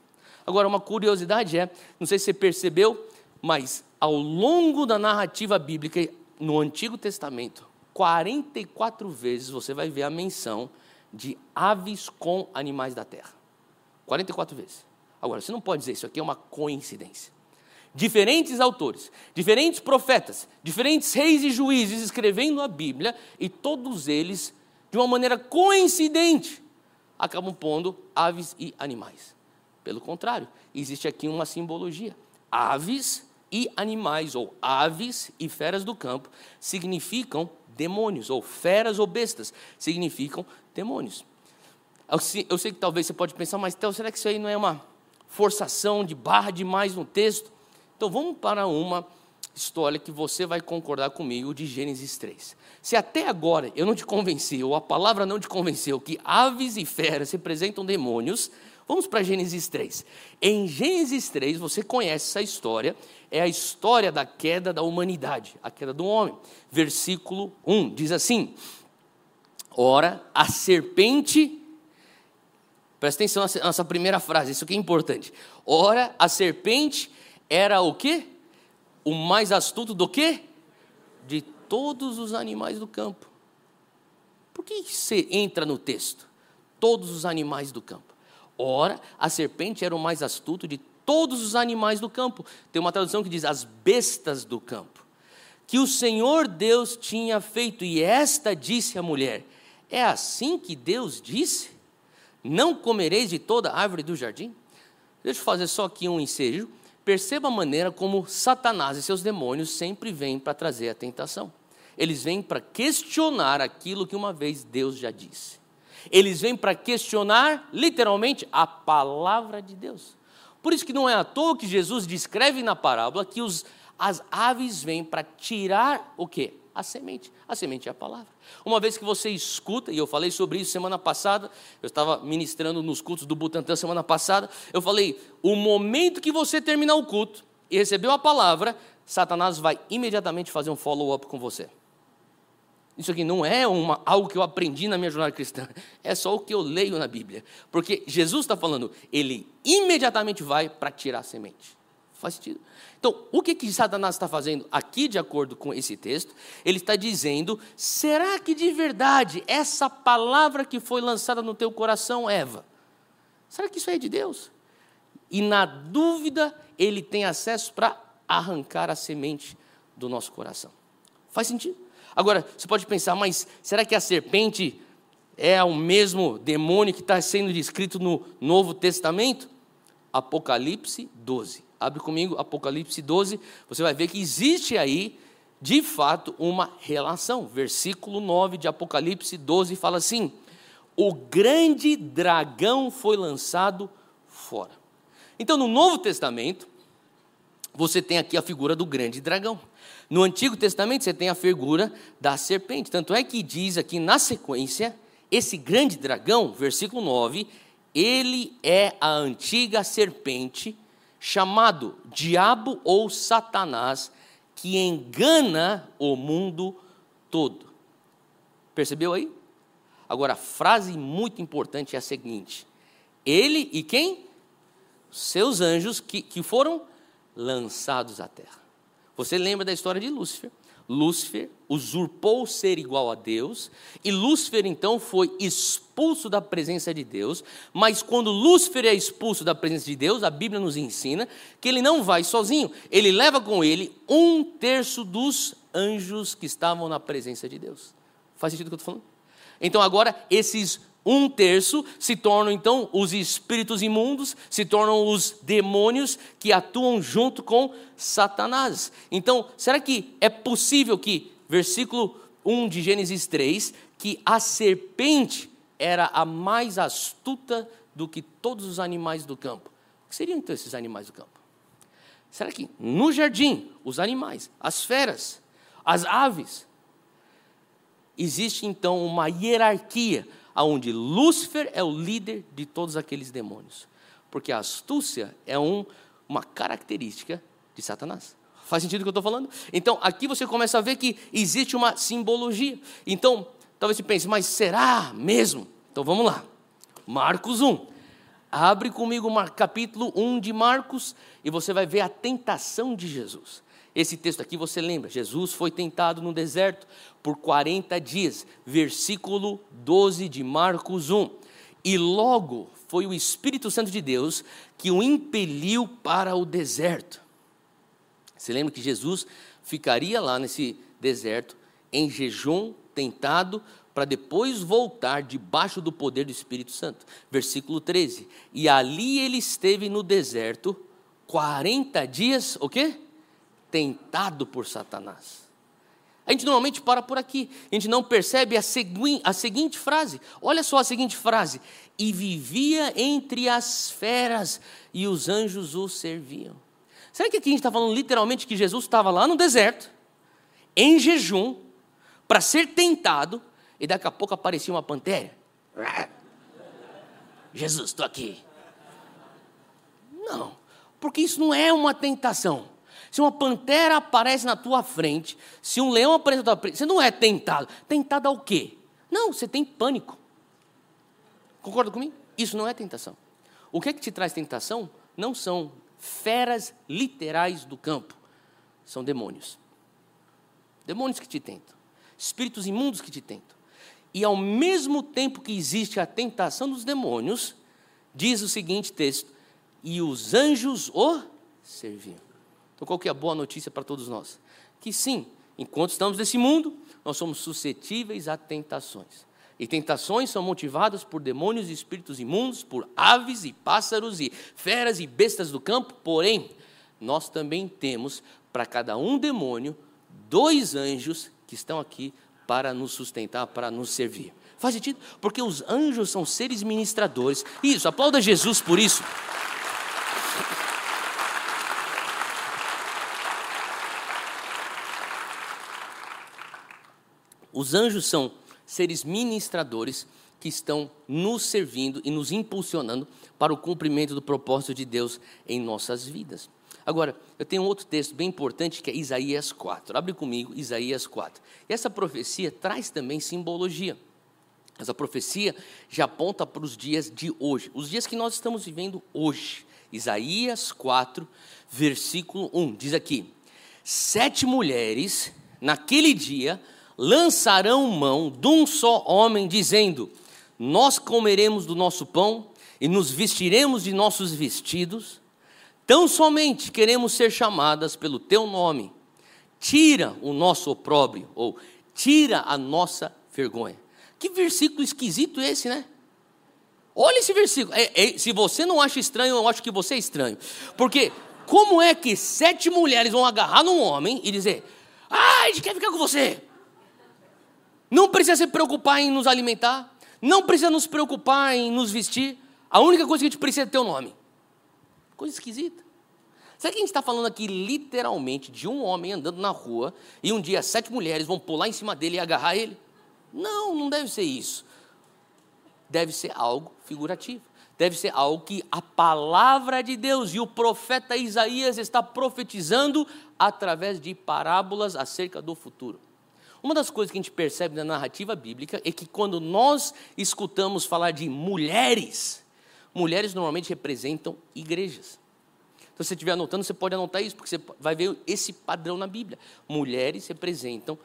Agora, uma curiosidade é: não sei se você percebeu, mas ao longo da narrativa bíblica, no Antigo Testamento, 44 vezes você vai ver a menção de aves com animais da terra. 44 vezes. Agora, você não pode dizer isso aqui é uma coincidência diferentes autores, diferentes profetas, diferentes reis e juízes escrevendo a Bíblia e todos eles, de uma maneira coincidente, acabam pondo aves e animais. Pelo contrário, existe aqui uma simbologia. Aves e animais, ou aves e feras do campo, significam demônios, ou feras ou bestas, significam demônios. Eu sei, que talvez você pode pensar, mas Theo, será que isso aí não é uma forçação de barra demais no texto? Então vamos para uma história que você vai concordar comigo de Gênesis 3. Se até agora eu não te convenci, ou a palavra não te convenceu, que aves e feras representam demônios, vamos para Gênesis 3. Em Gênesis 3, você conhece essa história, é a história da queda da humanidade, a queda do homem. Versículo 1 diz assim: Ora, a serpente. Presta atenção nessa primeira frase, isso aqui é importante. Ora, a serpente era o quê? O mais astuto do quê? De todos os animais do campo. Por que você entra no texto? Todos os animais do campo. Ora, a serpente era o mais astuto de todos os animais do campo. Tem uma tradução que diz as bestas do campo. Que o Senhor Deus tinha feito, e esta disse à mulher: É assim que Deus disse? Não comereis de toda árvore do jardim? Deixa eu fazer só aqui um ensejo. Perceba a maneira como Satanás e seus demônios sempre vêm para trazer a tentação. Eles vêm para questionar aquilo que uma vez Deus já disse. Eles vêm para questionar, literalmente, a palavra de Deus. Por isso que não é à toa que Jesus descreve na parábola que os, as aves vêm para tirar o quê? A semente. A semente é a palavra. Uma vez que você escuta, e eu falei sobre isso semana passada, eu estava ministrando nos cultos do Butantã semana passada, eu falei: o momento que você terminar o culto e recebeu a palavra, Satanás vai imediatamente fazer um follow-up com você. Isso aqui não é uma, algo que eu aprendi na minha jornada cristã, é só o que eu leio na Bíblia. Porque Jesus está falando, ele imediatamente vai para tirar a semente. Faz sentido? Então, o que, que Satanás está fazendo aqui, de acordo com esse texto? Ele está dizendo: será que de verdade essa palavra que foi lançada no teu coração, Eva, será que isso é de Deus? E na dúvida, ele tem acesso para arrancar a semente do nosso coração. Faz sentido? Agora, você pode pensar, mas será que a serpente é o mesmo demônio que está sendo descrito no Novo Testamento? Apocalipse 12 abre comigo Apocalipse 12, você vai ver que existe aí, de fato, uma relação. Versículo 9 de Apocalipse 12 fala assim: O grande dragão foi lançado fora. Então, no Novo Testamento, você tem aqui a figura do grande dragão. No Antigo Testamento, você tem a figura da serpente. Tanto é que diz aqui na sequência: esse grande dragão, versículo 9, ele é a antiga serpente chamado Diabo ou Satanás, que engana o mundo todo. Percebeu aí? Agora, a frase muito importante é a seguinte: Ele e quem? Seus anjos que, que foram lançados à terra. Você lembra da história de Lúcifer? Lúcifer usurpou ser igual a Deus, e Lúcifer então foi expulso da presença de Deus, mas quando Lúcifer é expulso da presença de Deus, a Bíblia nos ensina que ele não vai sozinho, ele leva com ele um terço dos anjos que estavam na presença de Deus. Faz sentido o que eu estou falando? Então agora esses um terço se tornam então os espíritos imundos, se tornam os demônios que atuam junto com Satanás. Então, será que é possível que, versículo 1 de Gênesis 3, que a serpente era a mais astuta do que todos os animais do campo. O que seriam então esses animais do campo? Será que no jardim, os animais, as feras, as aves, existe então uma hierarquia onde Lúcifer é o líder de todos aqueles demônios? Porque a astúcia é um, uma característica de Satanás. Faz sentido o que eu estou falando? Então, aqui você começa a ver que existe uma simbologia. Então, talvez você pense, mas será mesmo? Então vamos lá. Marcos 1. Abre comigo o capítulo 1 de Marcos e você vai ver a tentação de Jesus. Esse texto aqui você lembra, Jesus foi tentado no deserto por 40 dias, versículo 12 de Marcos 1. E logo foi o Espírito Santo de Deus que o impeliu para o deserto. Você lembra que Jesus ficaria lá nesse deserto, em jejum, tentado, para depois voltar debaixo do poder do Espírito Santo. Versículo 13. E ali ele esteve no deserto 40 dias, o quê? Tentado por Satanás. A gente normalmente para por aqui, a gente não percebe a, segui a seguinte frase. Olha só a seguinte frase: E vivia entre as feras, e os anjos o serviam. Será que aqui a gente está falando literalmente que Jesus estava lá no deserto, em jejum, para ser tentado, e daqui a pouco aparecia uma pantera? Jesus, estou aqui. Não, porque isso não é uma tentação. Se uma pantera aparece na tua frente, se um leão aparece na tua frente, você não é tentado. Tentado ao quê? Não, você tem pânico. Concorda comigo? Isso não é tentação. O que é que te traz tentação? Não são feras literais do campo. São demônios. Demônios que te tentam. Espíritos imundos que te tentam. E ao mesmo tempo que existe a tentação dos demônios, diz o seguinte texto: e os anjos o serviam. Então, qual que é a boa notícia para todos nós? Que sim, enquanto estamos nesse mundo, nós somos suscetíveis a tentações. E tentações são motivadas por demônios e espíritos imundos, por aves e pássaros e feras e bestas do campo, porém, nós também temos para cada um demônio dois anjos que estão aqui para nos sustentar, para nos servir. Faz sentido? Porque os anjos são seres ministradores. Isso, aplauda Jesus por isso. Os anjos são seres ministradores que estão nos servindo e nos impulsionando para o cumprimento do propósito de Deus em nossas vidas. Agora, eu tenho outro texto bem importante que é Isaías 4. Abre comigo Isaías 4. E essa profecia traz também simbologia. Essa profecia já aponta para os dias de hoje, os dias que nós estamos vivendo hoje. Isaías 4, versículo 1, diz aqui: Sete mulheres naquele dia lançarão mão de um só homem, dizendo: Nós comeremos do nosso pão e nos vestiremos de nossos vestidos. Tão somente queremos ser chamadas pelo teu nome. Tira o nosso opróbrio, ou tira a nossa vergonha. Que versículo esquisito esse, né? Olha esse versículo. É, é, se você não acha estranho, eu acho que você é estranho. Porque como é que sete mulheres vão agarrar num homem e dizer: Ah, a gente quer ficar com você? Não precisa se preocupar em nos alimentar. Não precisa nos preocupar em nos vestir. A única coisa que a gente precisa é ter o nome. Coisa esquisita. Será que a gente está falando aqui literalmente de um homem andando na rua e um dia sete mulheres vão pular em cima dele e agarrar ele? Não, não deve ser isso. Deve ser algo figurativo. Deve ser algo que a palavra de Deus e o profeta Isaías está profetizando através de parábolas acerca do futuro. Uma das coisas que a gente percebe na narrativa bíblica é que quando nós escutamos falar de mulheres, mulheres normalmente representam igrejas. Então, se você estiver anotando, você pode anotar isso, porque você vai ver esse padrão na Bíblia. Mulheres representam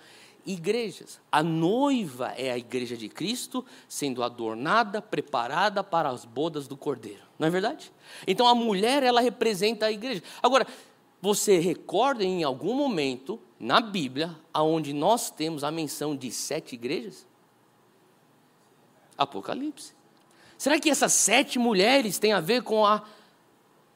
igrejas. A noiva é a igreja de Cristo, sendo adornada, preparada para as bodas do Cordeiro. Não é verdade? Então, a mulher, ela representa a igreja. Agora, você recorda em algum momento na Bíblia aonde nós temos a menção de sete igrejas? Apocalipse. Será que essas sete mulheres têm a ver com as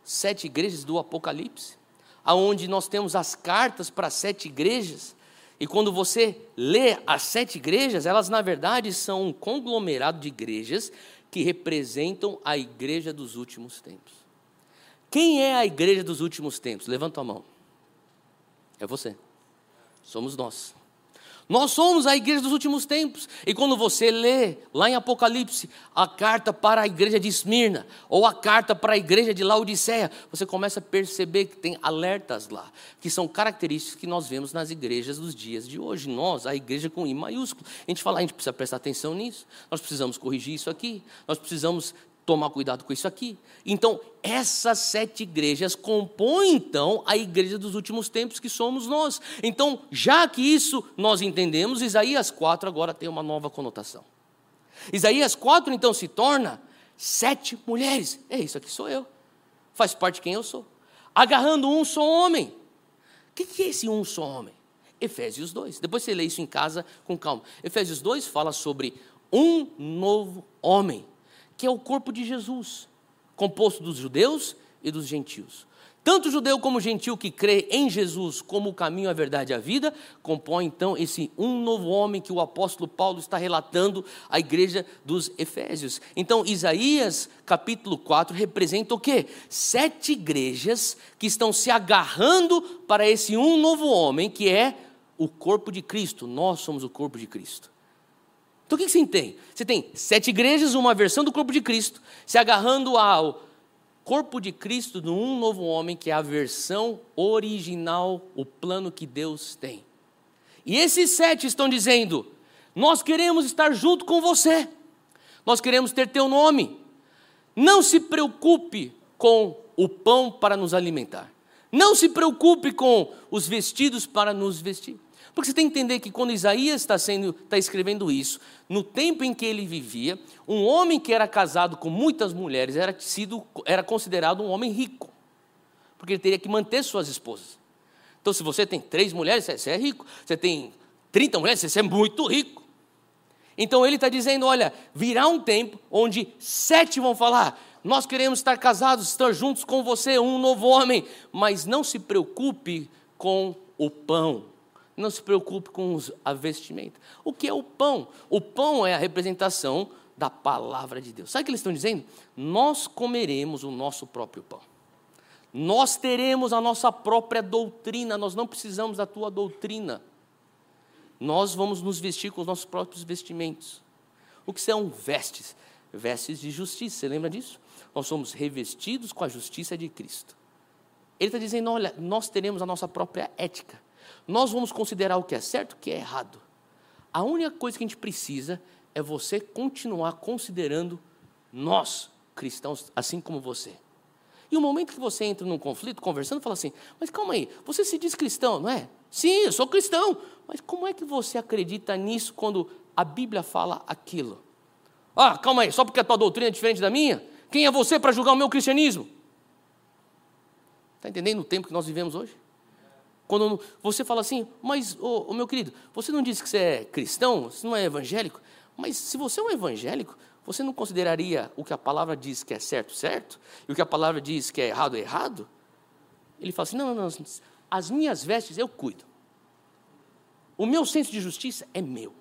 sete igrejas do Apocalipse? Aonde nós temos as cartas para sete igrejas? E quando você lê as sete igrejas, elas na verdade são um conglomerado de igrejas que representam a igreja dos últimos tempos. Quem é a igreja dos últimos tempos? Levanta a mão. É você. Somos nós. Nós somos a igreja dos últimos tempos. E quando você lê lá em Apocalipse a carta para a igreja de Esmirna ou a carta para a igreja de Laodiceia, você começa a perceber que tem alertas lá, que são características que nós vemos nas igrejas dos dias de hoje. Nós, a igreja com I maiúsculo, a gente fala, a gente precisa prestar atenção nisso. Nós precisamos corrigir isso aqui. Nós precisamos tomar cuidado com isso aqui. Então, essas sete igrejas compõem então a igreja dos últimos tempos que somos nós. Então, já que isso nós entendemos, Isaías 4 agora tem uma nova conotação. Isaías 4 então se torna sete mulheres. É isso aqui sou eu. Faz parte de quem eu sou. Agarrando um só homem. O que é esse um só homem? Efésios 2. Depois você lê isso em casa com calma. Efésios 2 fala sobre um novo homem que é o corpo de Jesus, composto dos judeus e dos gentios. Tanto judeu como gentil que crê em Jesus como o caminho, a verdade e a vida, compõe então esse um novo homem que o apóstolo Paulo está relatando à igreja dos Efésios. Então, Isaías capítulo 4 representa o quê? Sete igrejas que estão se agarrando para esse um novo homem que é o corpo de Cristo. Nós somos o corpo de Cristo. Então o que você tem? Você tem sete igrejas, uma versão do corpo de Cristo, se agarrando ao corpo de Cristo de um novo homem, que é a versão original, o plano que Deus tem. E esses sete estão dizendo: Nós queremos estar junto com você, nós queremos ter teu nome. Não se preocupe com o pão para nos alimentar, não se preocupe com os vestidos para nos vestir. Porque você tem que entender que quando Isaías está, sendo, está escrevendo isso, no tempo em que ele vivia, um homem que era casado com muitas mulheres era, sido, era considerado um homem rico. Porque ele teria que manter suas esposas. Então, se você tem três mulheres, você é rico. Você tem 30 mulheres, você é muito rico. Então ele está dizendo: olha, virá um tempo onde sete vão falar: nós queremos estar casados, estar juntos com você, um novo homem, mas não se preocupe com o pão não se preocupe com a vestimenta. O que é o pão? O pão é a representação da palavra de Deus. Sabe o que eles estão dizendo? Nós comeremos o nosso próprio pão. Nós teremos a nossa própria doutrina, nós não precisamos da tua doutrina. Nós vamos nos vestir com os nossos próprios vestimentos. O que são vestes? Vestes de justiça, você lembra disso? Nós somos revestidos com a justiça de Cristo. Ele está dizendo: olha, nós teremos a nossa própria ética. Nós vamos considerar o que é certo e o que é errado. A única coisa que a gente precisa é você continuar considerando nós, cristãos, assim como você. E o momento que você entra num conflito, conversando, fala assim: Mas calma aí, você se diz cristão, não é? Sim, eu sou cristão. Mas como é que você acredita nisso quando a Bíblia fala aquilo? Ah, calma aí, só porque a tua doutrina é diferente da minha? Quem é você para julgar o meu cristianismo? Está entendendo o tempo que nós vivemos hoje? Quando você fala assim, mas, ô, ô, meu querido, você não disse que você é cristão, você não é evangélico, mas se você é um evangélico, você não consideraria o que a palavra diz que é certo, certo? E o que a palavra diz que é errado, errado? Ele fala assim: não, não, não, as minhas vestes eu cuido. O meu senso de justiça é meu.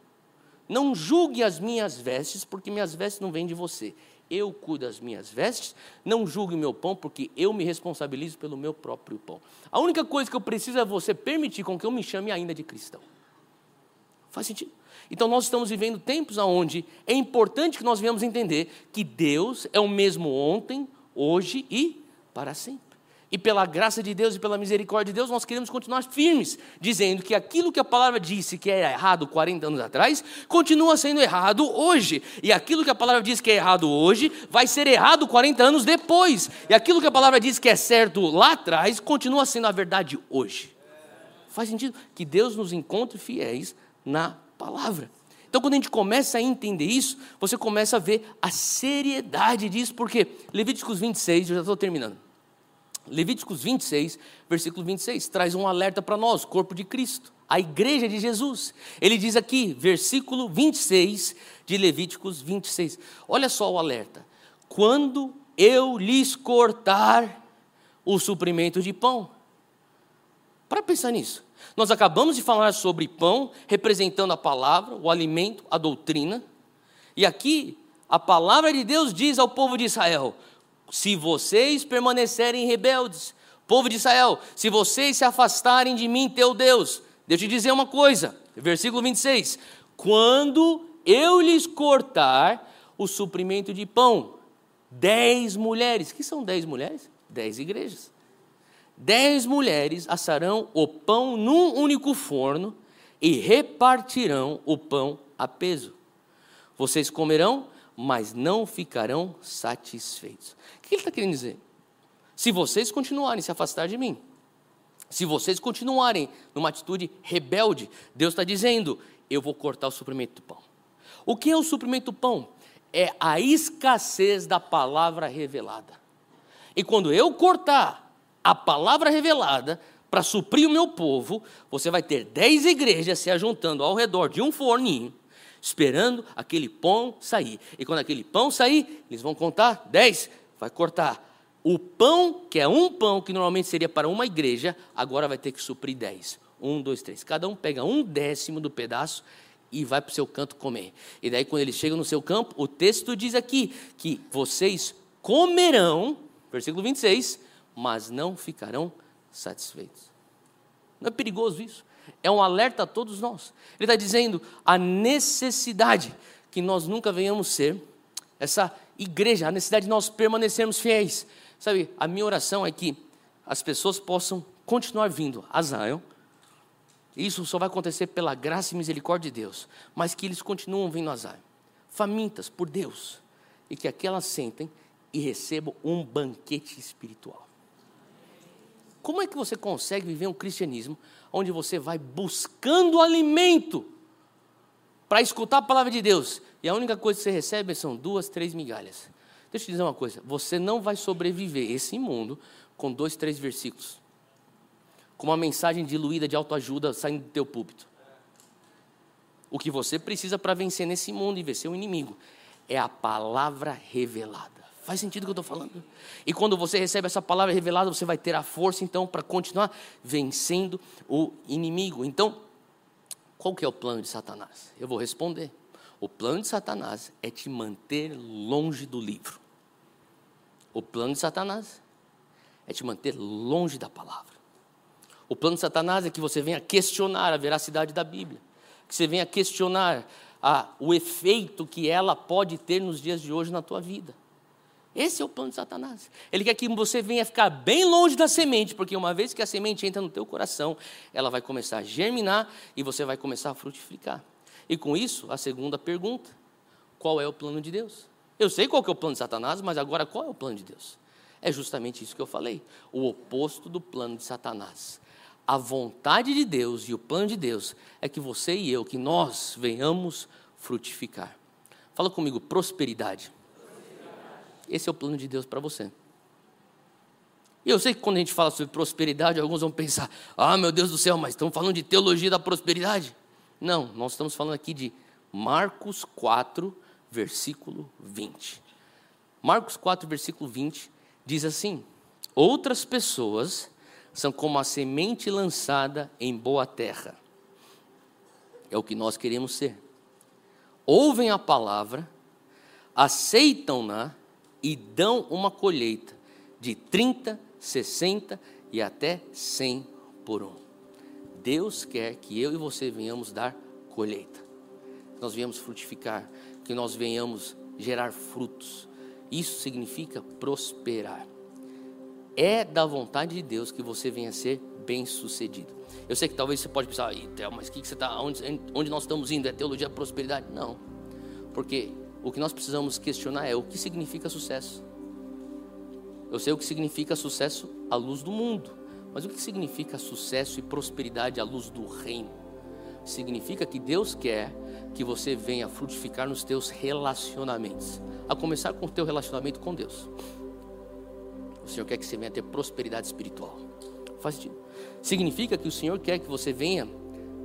Não julgue as minhas vestes, porque minhas vestes não vêm de você eu cuido das minhas vestes, não julgue meu pão, porque eu me responsabilizo pelo meu próprio pão. A única coisa que eu preciso é você permitir com que eu me chame ainda de cristão. Faz sentido? Então nós estamos vivendo tempos onde é importante que nós venhamos entender que Deus é o mesmo ontem, hoje e para sempre. E pela graça de Deus e pela misericórdia de Deus, nós queremos continuar firmes, dizendo que aquilo que a palavra disse que era errado 40 anos atrás, continua sendo errado hoje. E aquilo que a palavra diz que é errado hoje, vai ser errado 40 anos depois. E aquilo que a palavra diz que é certo lá atrás, continua sendo a verdade hoje. Faz sentido que Deus nos encontre fiéis na palavra. Então, quando a gente começa a entender isso, você começa a ver a seriedade disso, porque Levíticos 26, eu já estou terminando. Levíticos 26, versículo 26, traz um alerta para nós, corpo de Cristo, a igreja de Jesus. Ele diz aqui, versículo 26 de Levíticos 26. Olha só o alerta. Quando eu lhes cortar o suprimento de pão. Para pensar nisso. Nós acabamos de falar sobre pão, representando a palavra, o alimento, a doutrina. E aqui, a palavra de Deus diz ao povo de Israel: se vocês permanecerem rebeldes, povo de Israel, se vocês se afastarem de mim, teu Deus, deixa eu te dizer uma coisa, versículo 26: quando eu lhes cortar o suprimento de pão, dez mulheres, que são dez mulheres? Dez igrejas. Dez mulheres assarão o pão num único forno e repartirão o pão a peso. Vocês comerão, mas não ficarão satisfeitos. O que ele está querendo dizer? Se vocês continuarem se afastar de mim, se vocês continuarem numa atitude rebelde, Deus está dizendo: eu vou cortar o suprimento do pão. O que é o suprimento do pão? É a escassez da palavra revelada. E quando eu cortar a palavra revelada para suprir o meu povo, você vai ter dez igrejas se ajuntando ao redor de um forninho, esperando aquele pão sair. E quando aquele pão sair, eles vão contar dez, vai cortar. O pão, que é um pão que normalmente seria para uma igreja, agora vai ter que suprir dez. Um, dois, três. Cada um pega um décimo do pedaço e vai para o seu canto comer. E daí, quando eles chegam no seu campo, o texto diz aqui que vocês comerão, versículo 26, mas não ficarão satisfeitos. Não é perigoso isso? É um alerta a todos nós. Ele está dizendo a necessidade que nós nunca venhamos ser, essa igreja, a necessidade de nós permanecermos fiéis. Sabe, a minha oração é que as pessoas possam continuar vindo a Zion. Isso só vai acontecer pela graça e misericórdia de Deus, mas que eles continuam vindo a Zion, famintas por Deus, e que aqui elas sentem e recebam um banquete espiritual. Como é que você consegue viver um cristianismo onde você vai buscando alimento para escutar a palavra de Deus e a única coisa que você recebe são duas, três migalhas? Deixa eu te dizer uma coisa: você não vai sobreviver esse mundo com dois, três versículos, com uma mensagem diluída de autoajuda saindo do teu púlpito. O que você precisa para vencer nesse mundo e vencer o inimigo é a palavra revelada. Faz sentido o que eu estou falando? E quando você recebe essa palavra revelada, você vai ter a força então para continuar vencendo o inimigo. Então, qual que é o plano de Satanás? Eu vou responder. O plano de Satanás é te manter longe do livro. O plano de Satanás é te manter longe da palavra. O plano de Satanás é que você venha questionar a veracidade da Bíblia, que você venha questionar a, o efeito que ela pode ter nos dias de hoje na tua vida. Esse é o plano de Satanás. Ele quer que você venha ficar bem longe da semente, porque uma vez que a semente entra no teu coração, ela vai começar a germinar e você vai começar a frutificar. E com isso, a segunda pergunta: qual é o plano de Deus? Eu sei qual é o plano de Satanás, mas agora qual é o plano de Deus? É justamente isso que eu falei, o oposto do plano de Satanás. A vontade de Deus e o plano de Deus é que você e eu, que nós venhamos frutificar. Fala comigo, prosperidade. Esse é o plano de Deus para você. E eu sei que quando a gente fala sobre prosperidade, alguns vão pensar: ah, meu Deus do céu, mas estamos falando de teologia da prosperidade. Não, nós estamos falando aqui de Marcos 4, versículo 20. Marcos 4, versículo 20 diz assim: Outras pessoas são como a semente lançada em boa terra. É o que nós queremos ser. Ouvem a palavra, aceitam-na e dão uma colheita de 30, 60 e até 100 por um. Deus quer que eu e você venhamos dar colheita, que nós venhamos frutificar, que nós venhamos gerar frutos. Isso significa prosperar. É da vontade de Deus que você venha ser bem sucedido. Eu sei que talvez você pode pensar, mas que, que você está, onde, onde nós estamos indo? É teologia da prosperidade? Não, porque o que nós precisamos questionar é o que significa sucesso. Eu sei o que significa sucesso à luz do mundo, mas o que significa sucesso e prosperidade à luz do reino? Significa que Deus quer que você venha frutificar nos teus relacionamentos, a começar com o teu relacionamento com Deus. O Senhor quer que você venha ter prosperidade espiritual. Faz sentido. Significa que o Senhor quer que você venha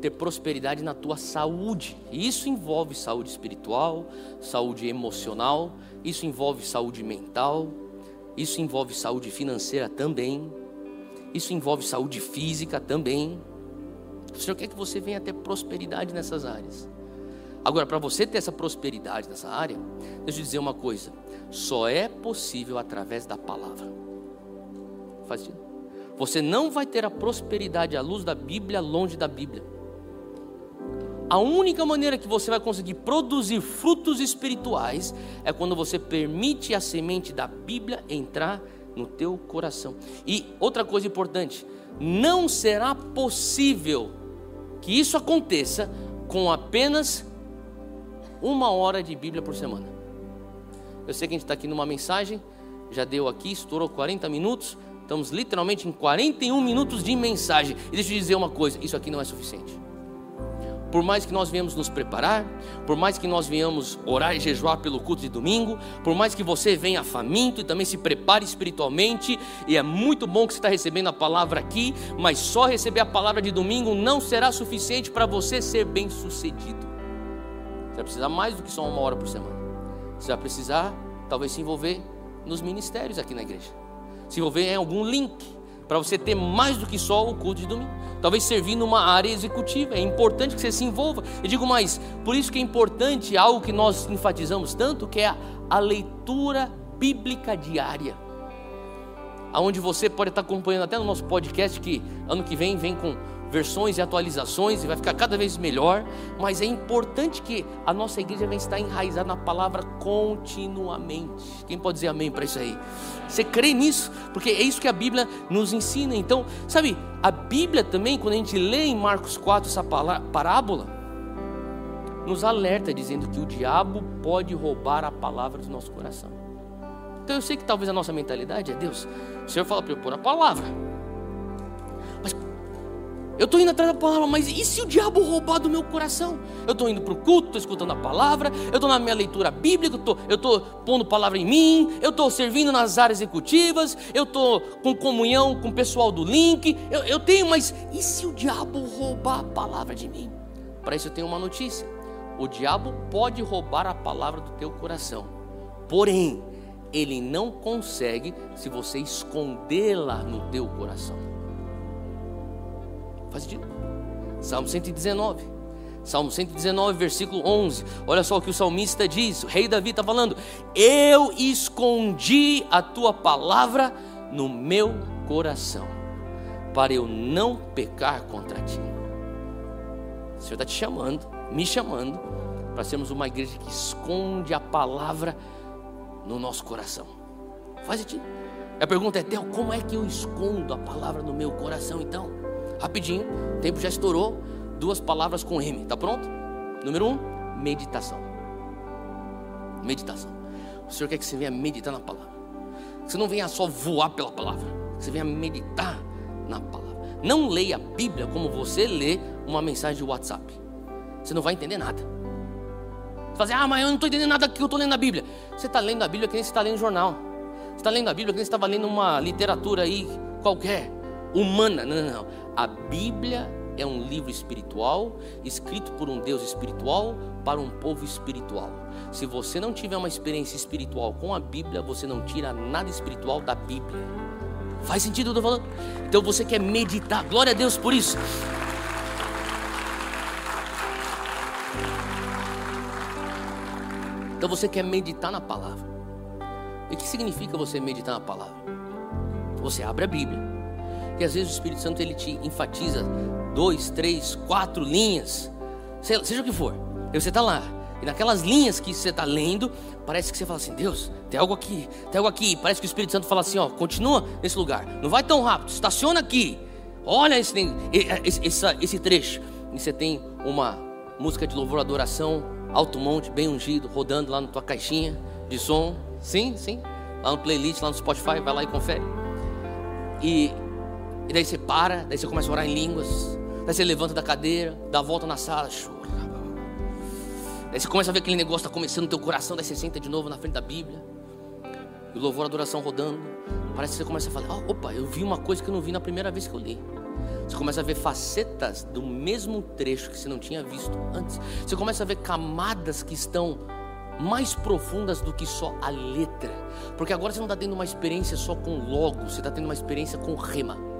ter prosperidade na tua saúde. E isso envolve saúde espiritual, saúde emocional, isso envolve saúde mental, isso envolve saúde financeira também. Isso envolve saúde física também. O Senhor quer que você venha ter prosperidade nessas áreas. Agora, para você ter essa prosperidade nessa área, deixa eu dizer uma coisa: só é possível através da palavra. Faz sentido? Você não vai ter a prosperidade à luz da Bíblia longe da Bíblia. A única maneira que você vai conseguir produzir frutos espirituais é quando você permite a semente da Bíblia entrar no teu coração. E outra coisa importante, não será possível que isso aconteça com apenas uma hora de Bíblia por semana. Eu sei que a gente está aqui numa mensagem, já deu aqui, estourou 40 minutos, estamos literalmente em 41 minutos de mensagem. E deixa eu dizer uma coisa: isso aqui não é suficiente por mais que nós venhamos nos preparar, por mais que nós venhamos orar e jejuar pelo culto de domingo, por mais que você venha faminto e também se prepare espiritualmente, e é muito bom que você está recebendo a palavra aqui, mas só receber a palavra de domingo não será suficiente para você ser bem sucedido. Você vai precisar mais do que só uma hora por semana. Você vai precisar, talvez, se envolver nos ministérios aqui na igreja, se envolver em algum link para você ter mais do que só o culto de domingo. Talvez servir numa área executiva, é importante que você se envolva. Eu digo mais, por isso que é importante algo que nós enfatizamos tanto, que é a, a leitura bíblica diária. Aonde você pode estar acompanhando até no nosso podcast que ano que vem vem com versões e atualizações e vai ficar cada vez melhor, mas é importante que a nossa igreja venha estar enraizada na palavra continuamente. Quem pode dizer amém para isso aí? Você crê nisso? Porque é isso que a Bíblia nos ensina. Então, sabe, a Bíblia também, quando a gente lê em Marcos 4 essa parábola, nos alerta dizendo que o diabo pode roubar a palavra do nosso coração. Então eu sei que talvez a nossa mentalidade é Deus, o Senhor fala para eu pôr a palavra. Eu estou indo atrás da palavra, mas e se o diabo roubar do meu coração? Eu estou indo para o culto, estou escutando a palavra, eu estou na minha leitura bíblica, eu estou pondo palavra em mim, eu estou servindo nas áreas executivas, eu estou com comunhão com o pessoal do link, eu, eu tenho, mas e se o diabo roubar a palavra de mim? Para isso eu tenho uma notícia: o diabo pode roubar a palavra do teu coração, porém, ele não consegue se você escondê-la no teu coração. Faz sentido? Salmo 119. Salmo 119, versículo 11. Olha só o que o salmista diz. O rei Davi está falando: Eu escondi a tua palavra no meu coração, para eu não pecar contra ti. O Senhor está te chamando, me chamando, para sermos uma igreja que esconde a palavra no nosso coração. Faz sentido? A pergunta é: Theo, como é que eu escondo a palavra no meu coração então? Rapidinho, o tempo já estourou. Duas palavras com M, tá pronto? Número um, meditação. Meditação. O Senhor quer que você venha meditar na palavra. Que você não venha só voar pela palavra. Que você venha meditar na palavra. Não leia a Bíblia como você lê uma mensagem de WhatsApp. Você não vai entender nada. Você fala assim, ah, mas eu não estou entendendo nada que eu estou lendo na Bíblia. Você está lendo a Bíblia que nem você está lendo jornal. Você está lendo a Bíblia que nem você estava lendo uma literatura aí qualquer, humana. Não, não, não. A Bíblia é um livro espiritual, escrito por um Deus espiritual para um povo espiritual. Se você não tiver uma experiência espiritual com a Bíblia, você não tira nada espiritual da Bíblia. Faz sentido o que eu estou falando? Então você quer meditar, glória a Deus por isso. Então você quer meditar na palavra. E o que significa você meditar na palavra? Você abre a Bíblia que às vezes o Espírito Santo ele te enfatiza dois, três, quatro linhas, seja o que for. E você está lá, e naquelas linhas que você está lendo, parece que você fala assim: Deus, tem algo aqui, tem algo aqui. Parece que o Espírito Santo fala assim: ó, continua nesse lugar, não vai tão rápido, estaciona aqui. Olha esse, esse, esse, esse trecho. E você tem uma música de louvor, adoração, alto monte, bem ungido, rodando lá na tua caixinha de som. Sim, sim. Lá no playlist, lá no Spotify, vai lá e confere. E e daí você para, daí você começa a orar em línguas. Daí você levanta da cadeira, dá a volta na sala, chora. Daí você começa a ver aquele negócio está começando no teu coração, daí você senta de novo na frente da Bíblia. E o louvor, a adoração rodando. Parece que você começa a falar: oh, opa, eu vi uma coisa que eu não vi na primeira vez que eu li. Você começa a ver facetas do mesmo trecho que você não tinha visto antes. Você começa a ver camadas que estão mais profundas do que só a letra. Porque agora você não está tendo uma experiência só com logo, você está tendo uma experiência com rema.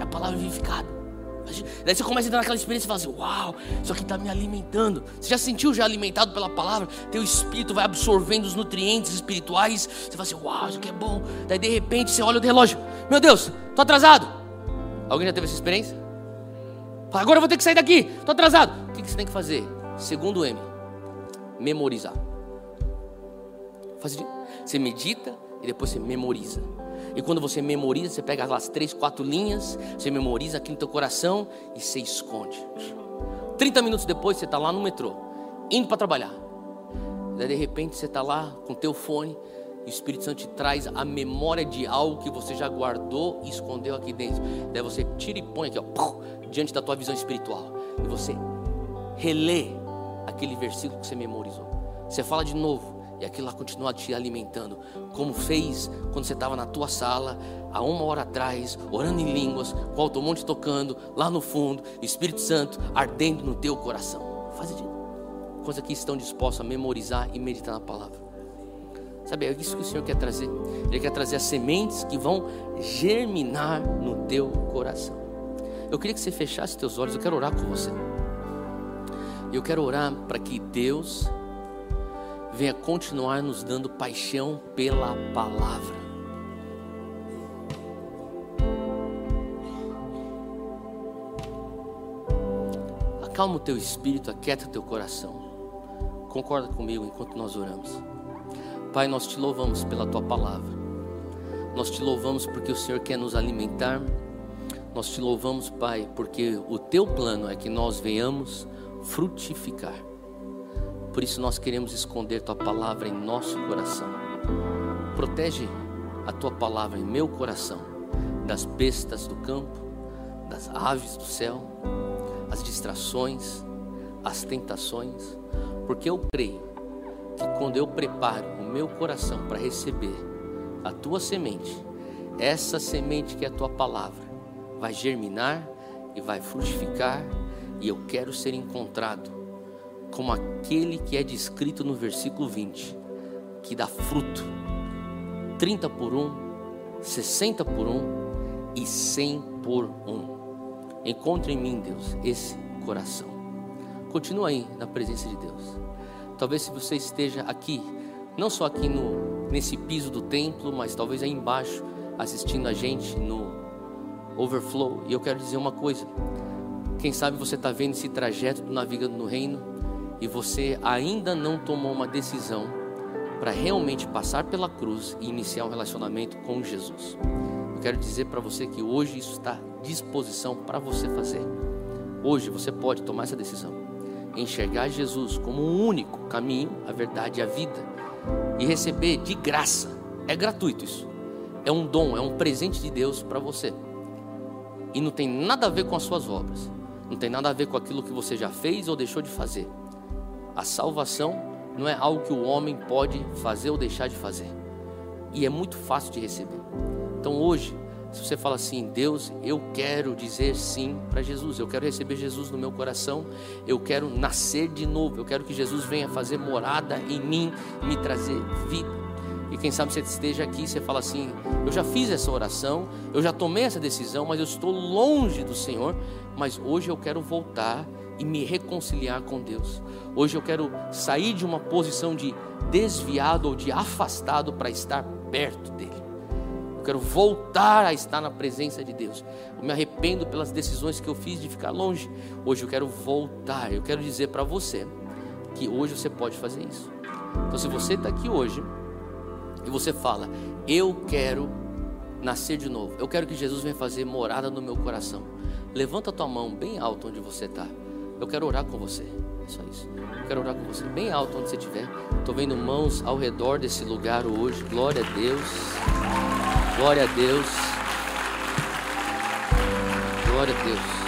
É a palavra vivificada. Daí você começa a entrar naquela experiência e fala assim: Uau, isso aqui está me alimentando. Você já sentiu já alimentado pela palavra? Teu espírito vai absorvendo os nutrientes espirituais. Você fala assim: Uau, isso aqui é bom. Daí de repente você olha o relógio: Meu Deus, estou atrasado. Alguém já teve essa experiência? Fala, agora eu vou ter que sair daqui, estou atrasado. O que você tem que fazer? Segundo M, memorizar. Você medita e depois você memoriza. E quando você memoriza, você pega as três, quatro linhas, você memoriza aqui no teu coração e você esconde. 30 minutos depois você está lá no metrô, indo para trabalhar. Daí de repente você está lá com o teu fone e o Espírito Santo te traz a memória de algo que você já guardou e escondeu aqui dentro. Daí você tira e põe aqui, ó, diante da tua visão espiritual. E você relê aquele versículo que você memorizou. Você fala de novo e aquilo lá continua te alimentando, como fez quando você estava na tua sala, há uma hora atrás, orando em línguas, com o altomonte tocando, lá no fundo, Espírito Santo ardendo no teu coração. Faz isso. Quantos aqui estão dispostos a memorizar e meditar na palavra? Sabe, é isso que o Senhor quer trazer. Ele quer trazer as sementes que vão germinar no teu coração. Eu queria que você fechasse teus olhos, eu quero orar com você. Eu quero orar para que Deus venha continuar nos dando paixão pela palavra. Acalma o teu espírito, aquieta o teu coração. Concorda comigo enquanto nós oramos. Pai, nós te louvamos pela tua palavra. Nós te louvamos porque o Senhor quer nos alimentar. Nós te louvamos, Pai, porque o teu plano é que nós venhamos frutificar. Por isso nós queremos esconder tua palavra em nosso coração. Protege a tua palavra em meu coração das bestas do campo, das aves do céu, as distrações, as tentações, porque eu creio que quando eu preparo o meu coração para receber a tua semente, essa semente que é a tua palavra vai germinar e vai frutificar, e eu quero ser encontrado como aquele que é descrito no versículo 20, que dá fruto 30 por um, 60 por um e 100 por um. Encontre em mim, Deus, esse coração. Continua aí na presença de Deus. Talvez se você esteja aqui, não só aqui no nesse piso do templo, mas talvez aí embaixo assistindo a gente no overflow. E eu quero dizer uma coisa. Quem sabe você está vendo esse trajeto do navegando no reino e você ainda não tomou uma decisão para realmente passar pela cruz e iniciar um relacionamento com Jesus. Eu quero dizer para você que hoje isso está à disposição para você fazer. Hoje você pode tomar essa decisão, enxergar Jesus como o único caminho, a verdade e a vida e receber de graça. É gratuito isso. É um dom, é um presente de Deus para você. E não tem nada a ver com as suas obras. Não tem nada a ver com aquilo que você já fez ou deixou de fazer. A salvação não é algo que o homem pode fazer ou deixar de fazer. E é muito fácil de receber. Então hoje, se você fala assim, Deus, eu quero dizer sim para Jesus, eu quero receber Jesus no meu coração, eu quero nascer de novo, eu quero que Jesus venha fazer morada em mim, me trazer vida. E quem sabe você esteja aqui e você fala assim: Eu já fiz essa oração, eu já tomei essa decisão, mas eu estou longe do Senhor. Mas hoje eu quero voltar e me reconciliar com Deus. Hoje eu quero sair de uma posição de desviado ou de afastado para estar perto dEle. Eu quero voltar a estar na presença de Deus. Eu me arrependo pelas decisões que eu fiz de ficar longe. Hoje eu quero voltar. Eu quero dizer para você que hoje você pode fazer isso. Então, se você está aqui hoje e você fala, eu quero nascer de novo, eu quero que Jesus venha fazer morada no meu coração. Levanta a tua mão bem alto onde você está. Eu quero orar com você. Só isso. Eu quero orar com você. Bem alto onde você estiver. Estou vendo mãos ao redor desse lugar hoje. Glória a Deus. Glória a Deus. Glória a Deus.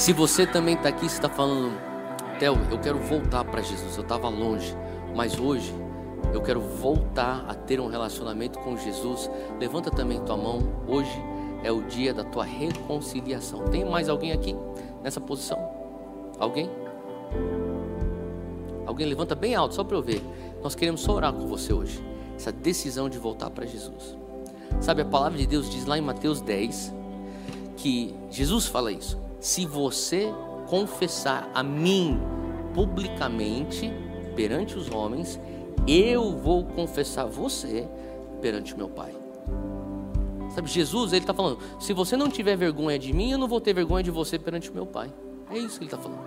Se você também está aqui, você está falando, Theo, eu quero voltar para Jesus. Eu estava longe, mas hoje eu quero voltar a ter um relacionamento com Jesus. Levanta também tua mão hoje é o dia da tua reconciliação. Tem mais alguém aqui nessa posição? Alguém? Alguém levanta bem alto, só para eu ver. Nós queremos só orar com você hoje. Essa decisão de voltar para Jesus. Sabe, a palavra de Deus diz lá em Mateus 10 que Jesus fala isso. Se você confessar a mim publicamente perante os homens, eu vou confessar você perante meu Pai. Sabe, Jesus, ele está falando: se você não tiver vergonha de mim, eu não vou ter vergonha de você perante o meu Pai. É isso que ele está falando.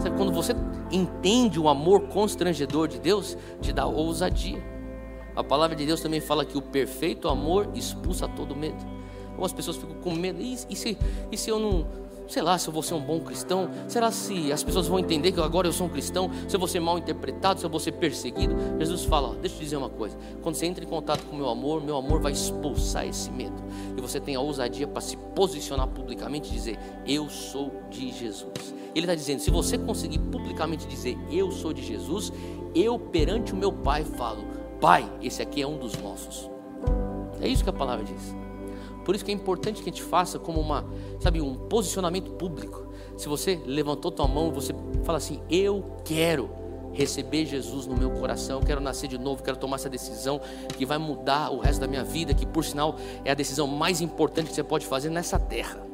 Sabe, quando você entende o amor constrangedor de Deus, te dá ousadia. A palavra de Deus também fala que o perfeito amor expulsa todo medo. Algumas pessoas ficam com medo. E, e, se, e se eu não, sei lá, se eu vou ser um bom cristão? Será se as pessoas vão entender que agora eu sou um cristão? Se eu vou ser mal interpretado? Se eu vou ser perseguido? Jesus fala: deixa eu te dizer uma coisa. Quando você entra em contato com o meu amor, meu amor vai expulsar esse medo. E você tem a ousadia para se posicionar publicamente e dizer: Eu sou de Jesus. Ele está dizendo: se você conseguir publicamente dizer: Eu sou de Jesus, eu perante o meu Pai falo: Pai, esse aqui é um dos nossos. É isso que a palavra diz. Por isso que é importante que a gente faça como uma, sabe, um posicionamento público. Se você levantou tua mão, você fala assim: "Eu quero receber Jesus no meu coração, quero nascer de novo, quero tomar essa decisão que vai mudar o resto da minha vida, que por sinal é a decisão mais importante que você pode fazer nessa terra".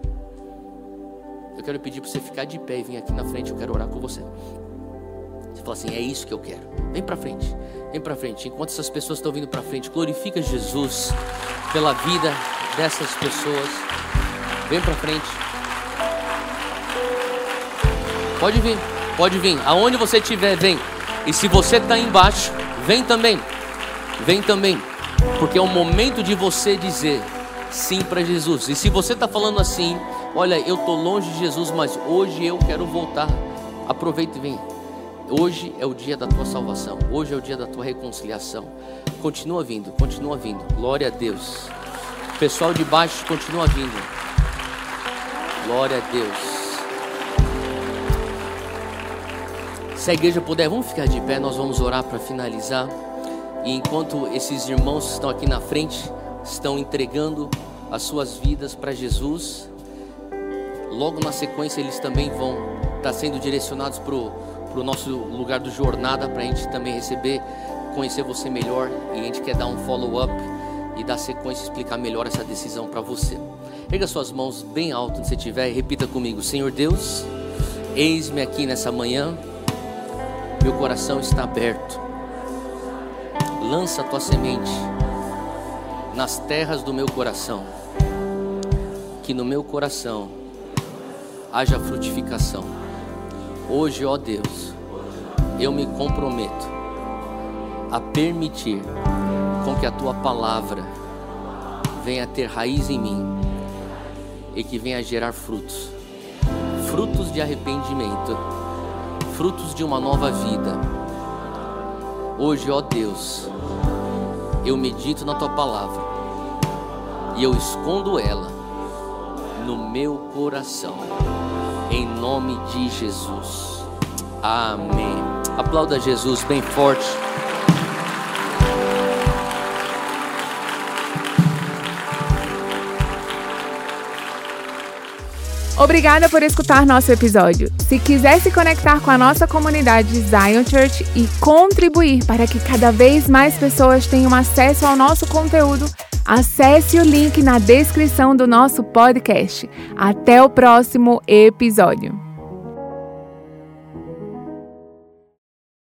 Eu quero pedir para você ficar de pé e vir aqui na frente, eu quero orar com você. Fala assim: "É isso que eu quero". Vem para frente. Vem para frente. Enquanto essas pessoas estão vindo para frente, glorifica Jesus pela vida dessas pessoas. Vem para frente. Pode vir, pode vir. Aonde você estiver, vem. E se você está embaixo, vem também. Vem também. Porque é o momento de você dizer sim para Jesus. E se você está falando assim, olha, eu estou longe de Jesus, mas hoje eu quero voltar. Aproveita e vem. Hoje é o dia da tua salvação. Hoje é o dia da tua reconciliação. Continua vindo, continua vindo. Glória a Deus. Pessoal de baixo continua vindo. Glória a Deus. Se a igreja puder, vamos ficar de pé, nós vamos orar para finalizar. E enquanto esses irmãos estão aqui na frente estão entregando as suas vidas para Jesus, logo na sequência eles também vão estar sendo direcionados para o nosso lugar do jornada, para a gente também receber, conhecer você melhor. E a gente quer dar um follow-up e dar sequência explicar melhor essa decisão para você. Pega suas mãos bem alto onde você estiver e repita comigo: Senhor Deus, eis-me aqui nessa manhã, meu coração está aberto. Lança a tua semente nas terras do meu coração, que no meu coração haja frutificação. Hoje, ó Deus, eu me comprometo a permitir com que a tua palavra venha ter raiz em mim e que venha gerar frutos frutos de arrependimento, frutos de uma nova vida. Hoje, ó Deus, eu medito na tua palavra e eu escondo ela no meu coração, em nome de Jesus. Amém. Aplauda Jesus bem forte. Obrigada por escutar nosso episódio. Se quiser se conectar com a nossa comunidade Zion Church e contribuir para que cada vez mais pessoas tenham acesso ao nosso conteúdo, acesse o link na descrição do nosso podcast. Até o próximo episódio.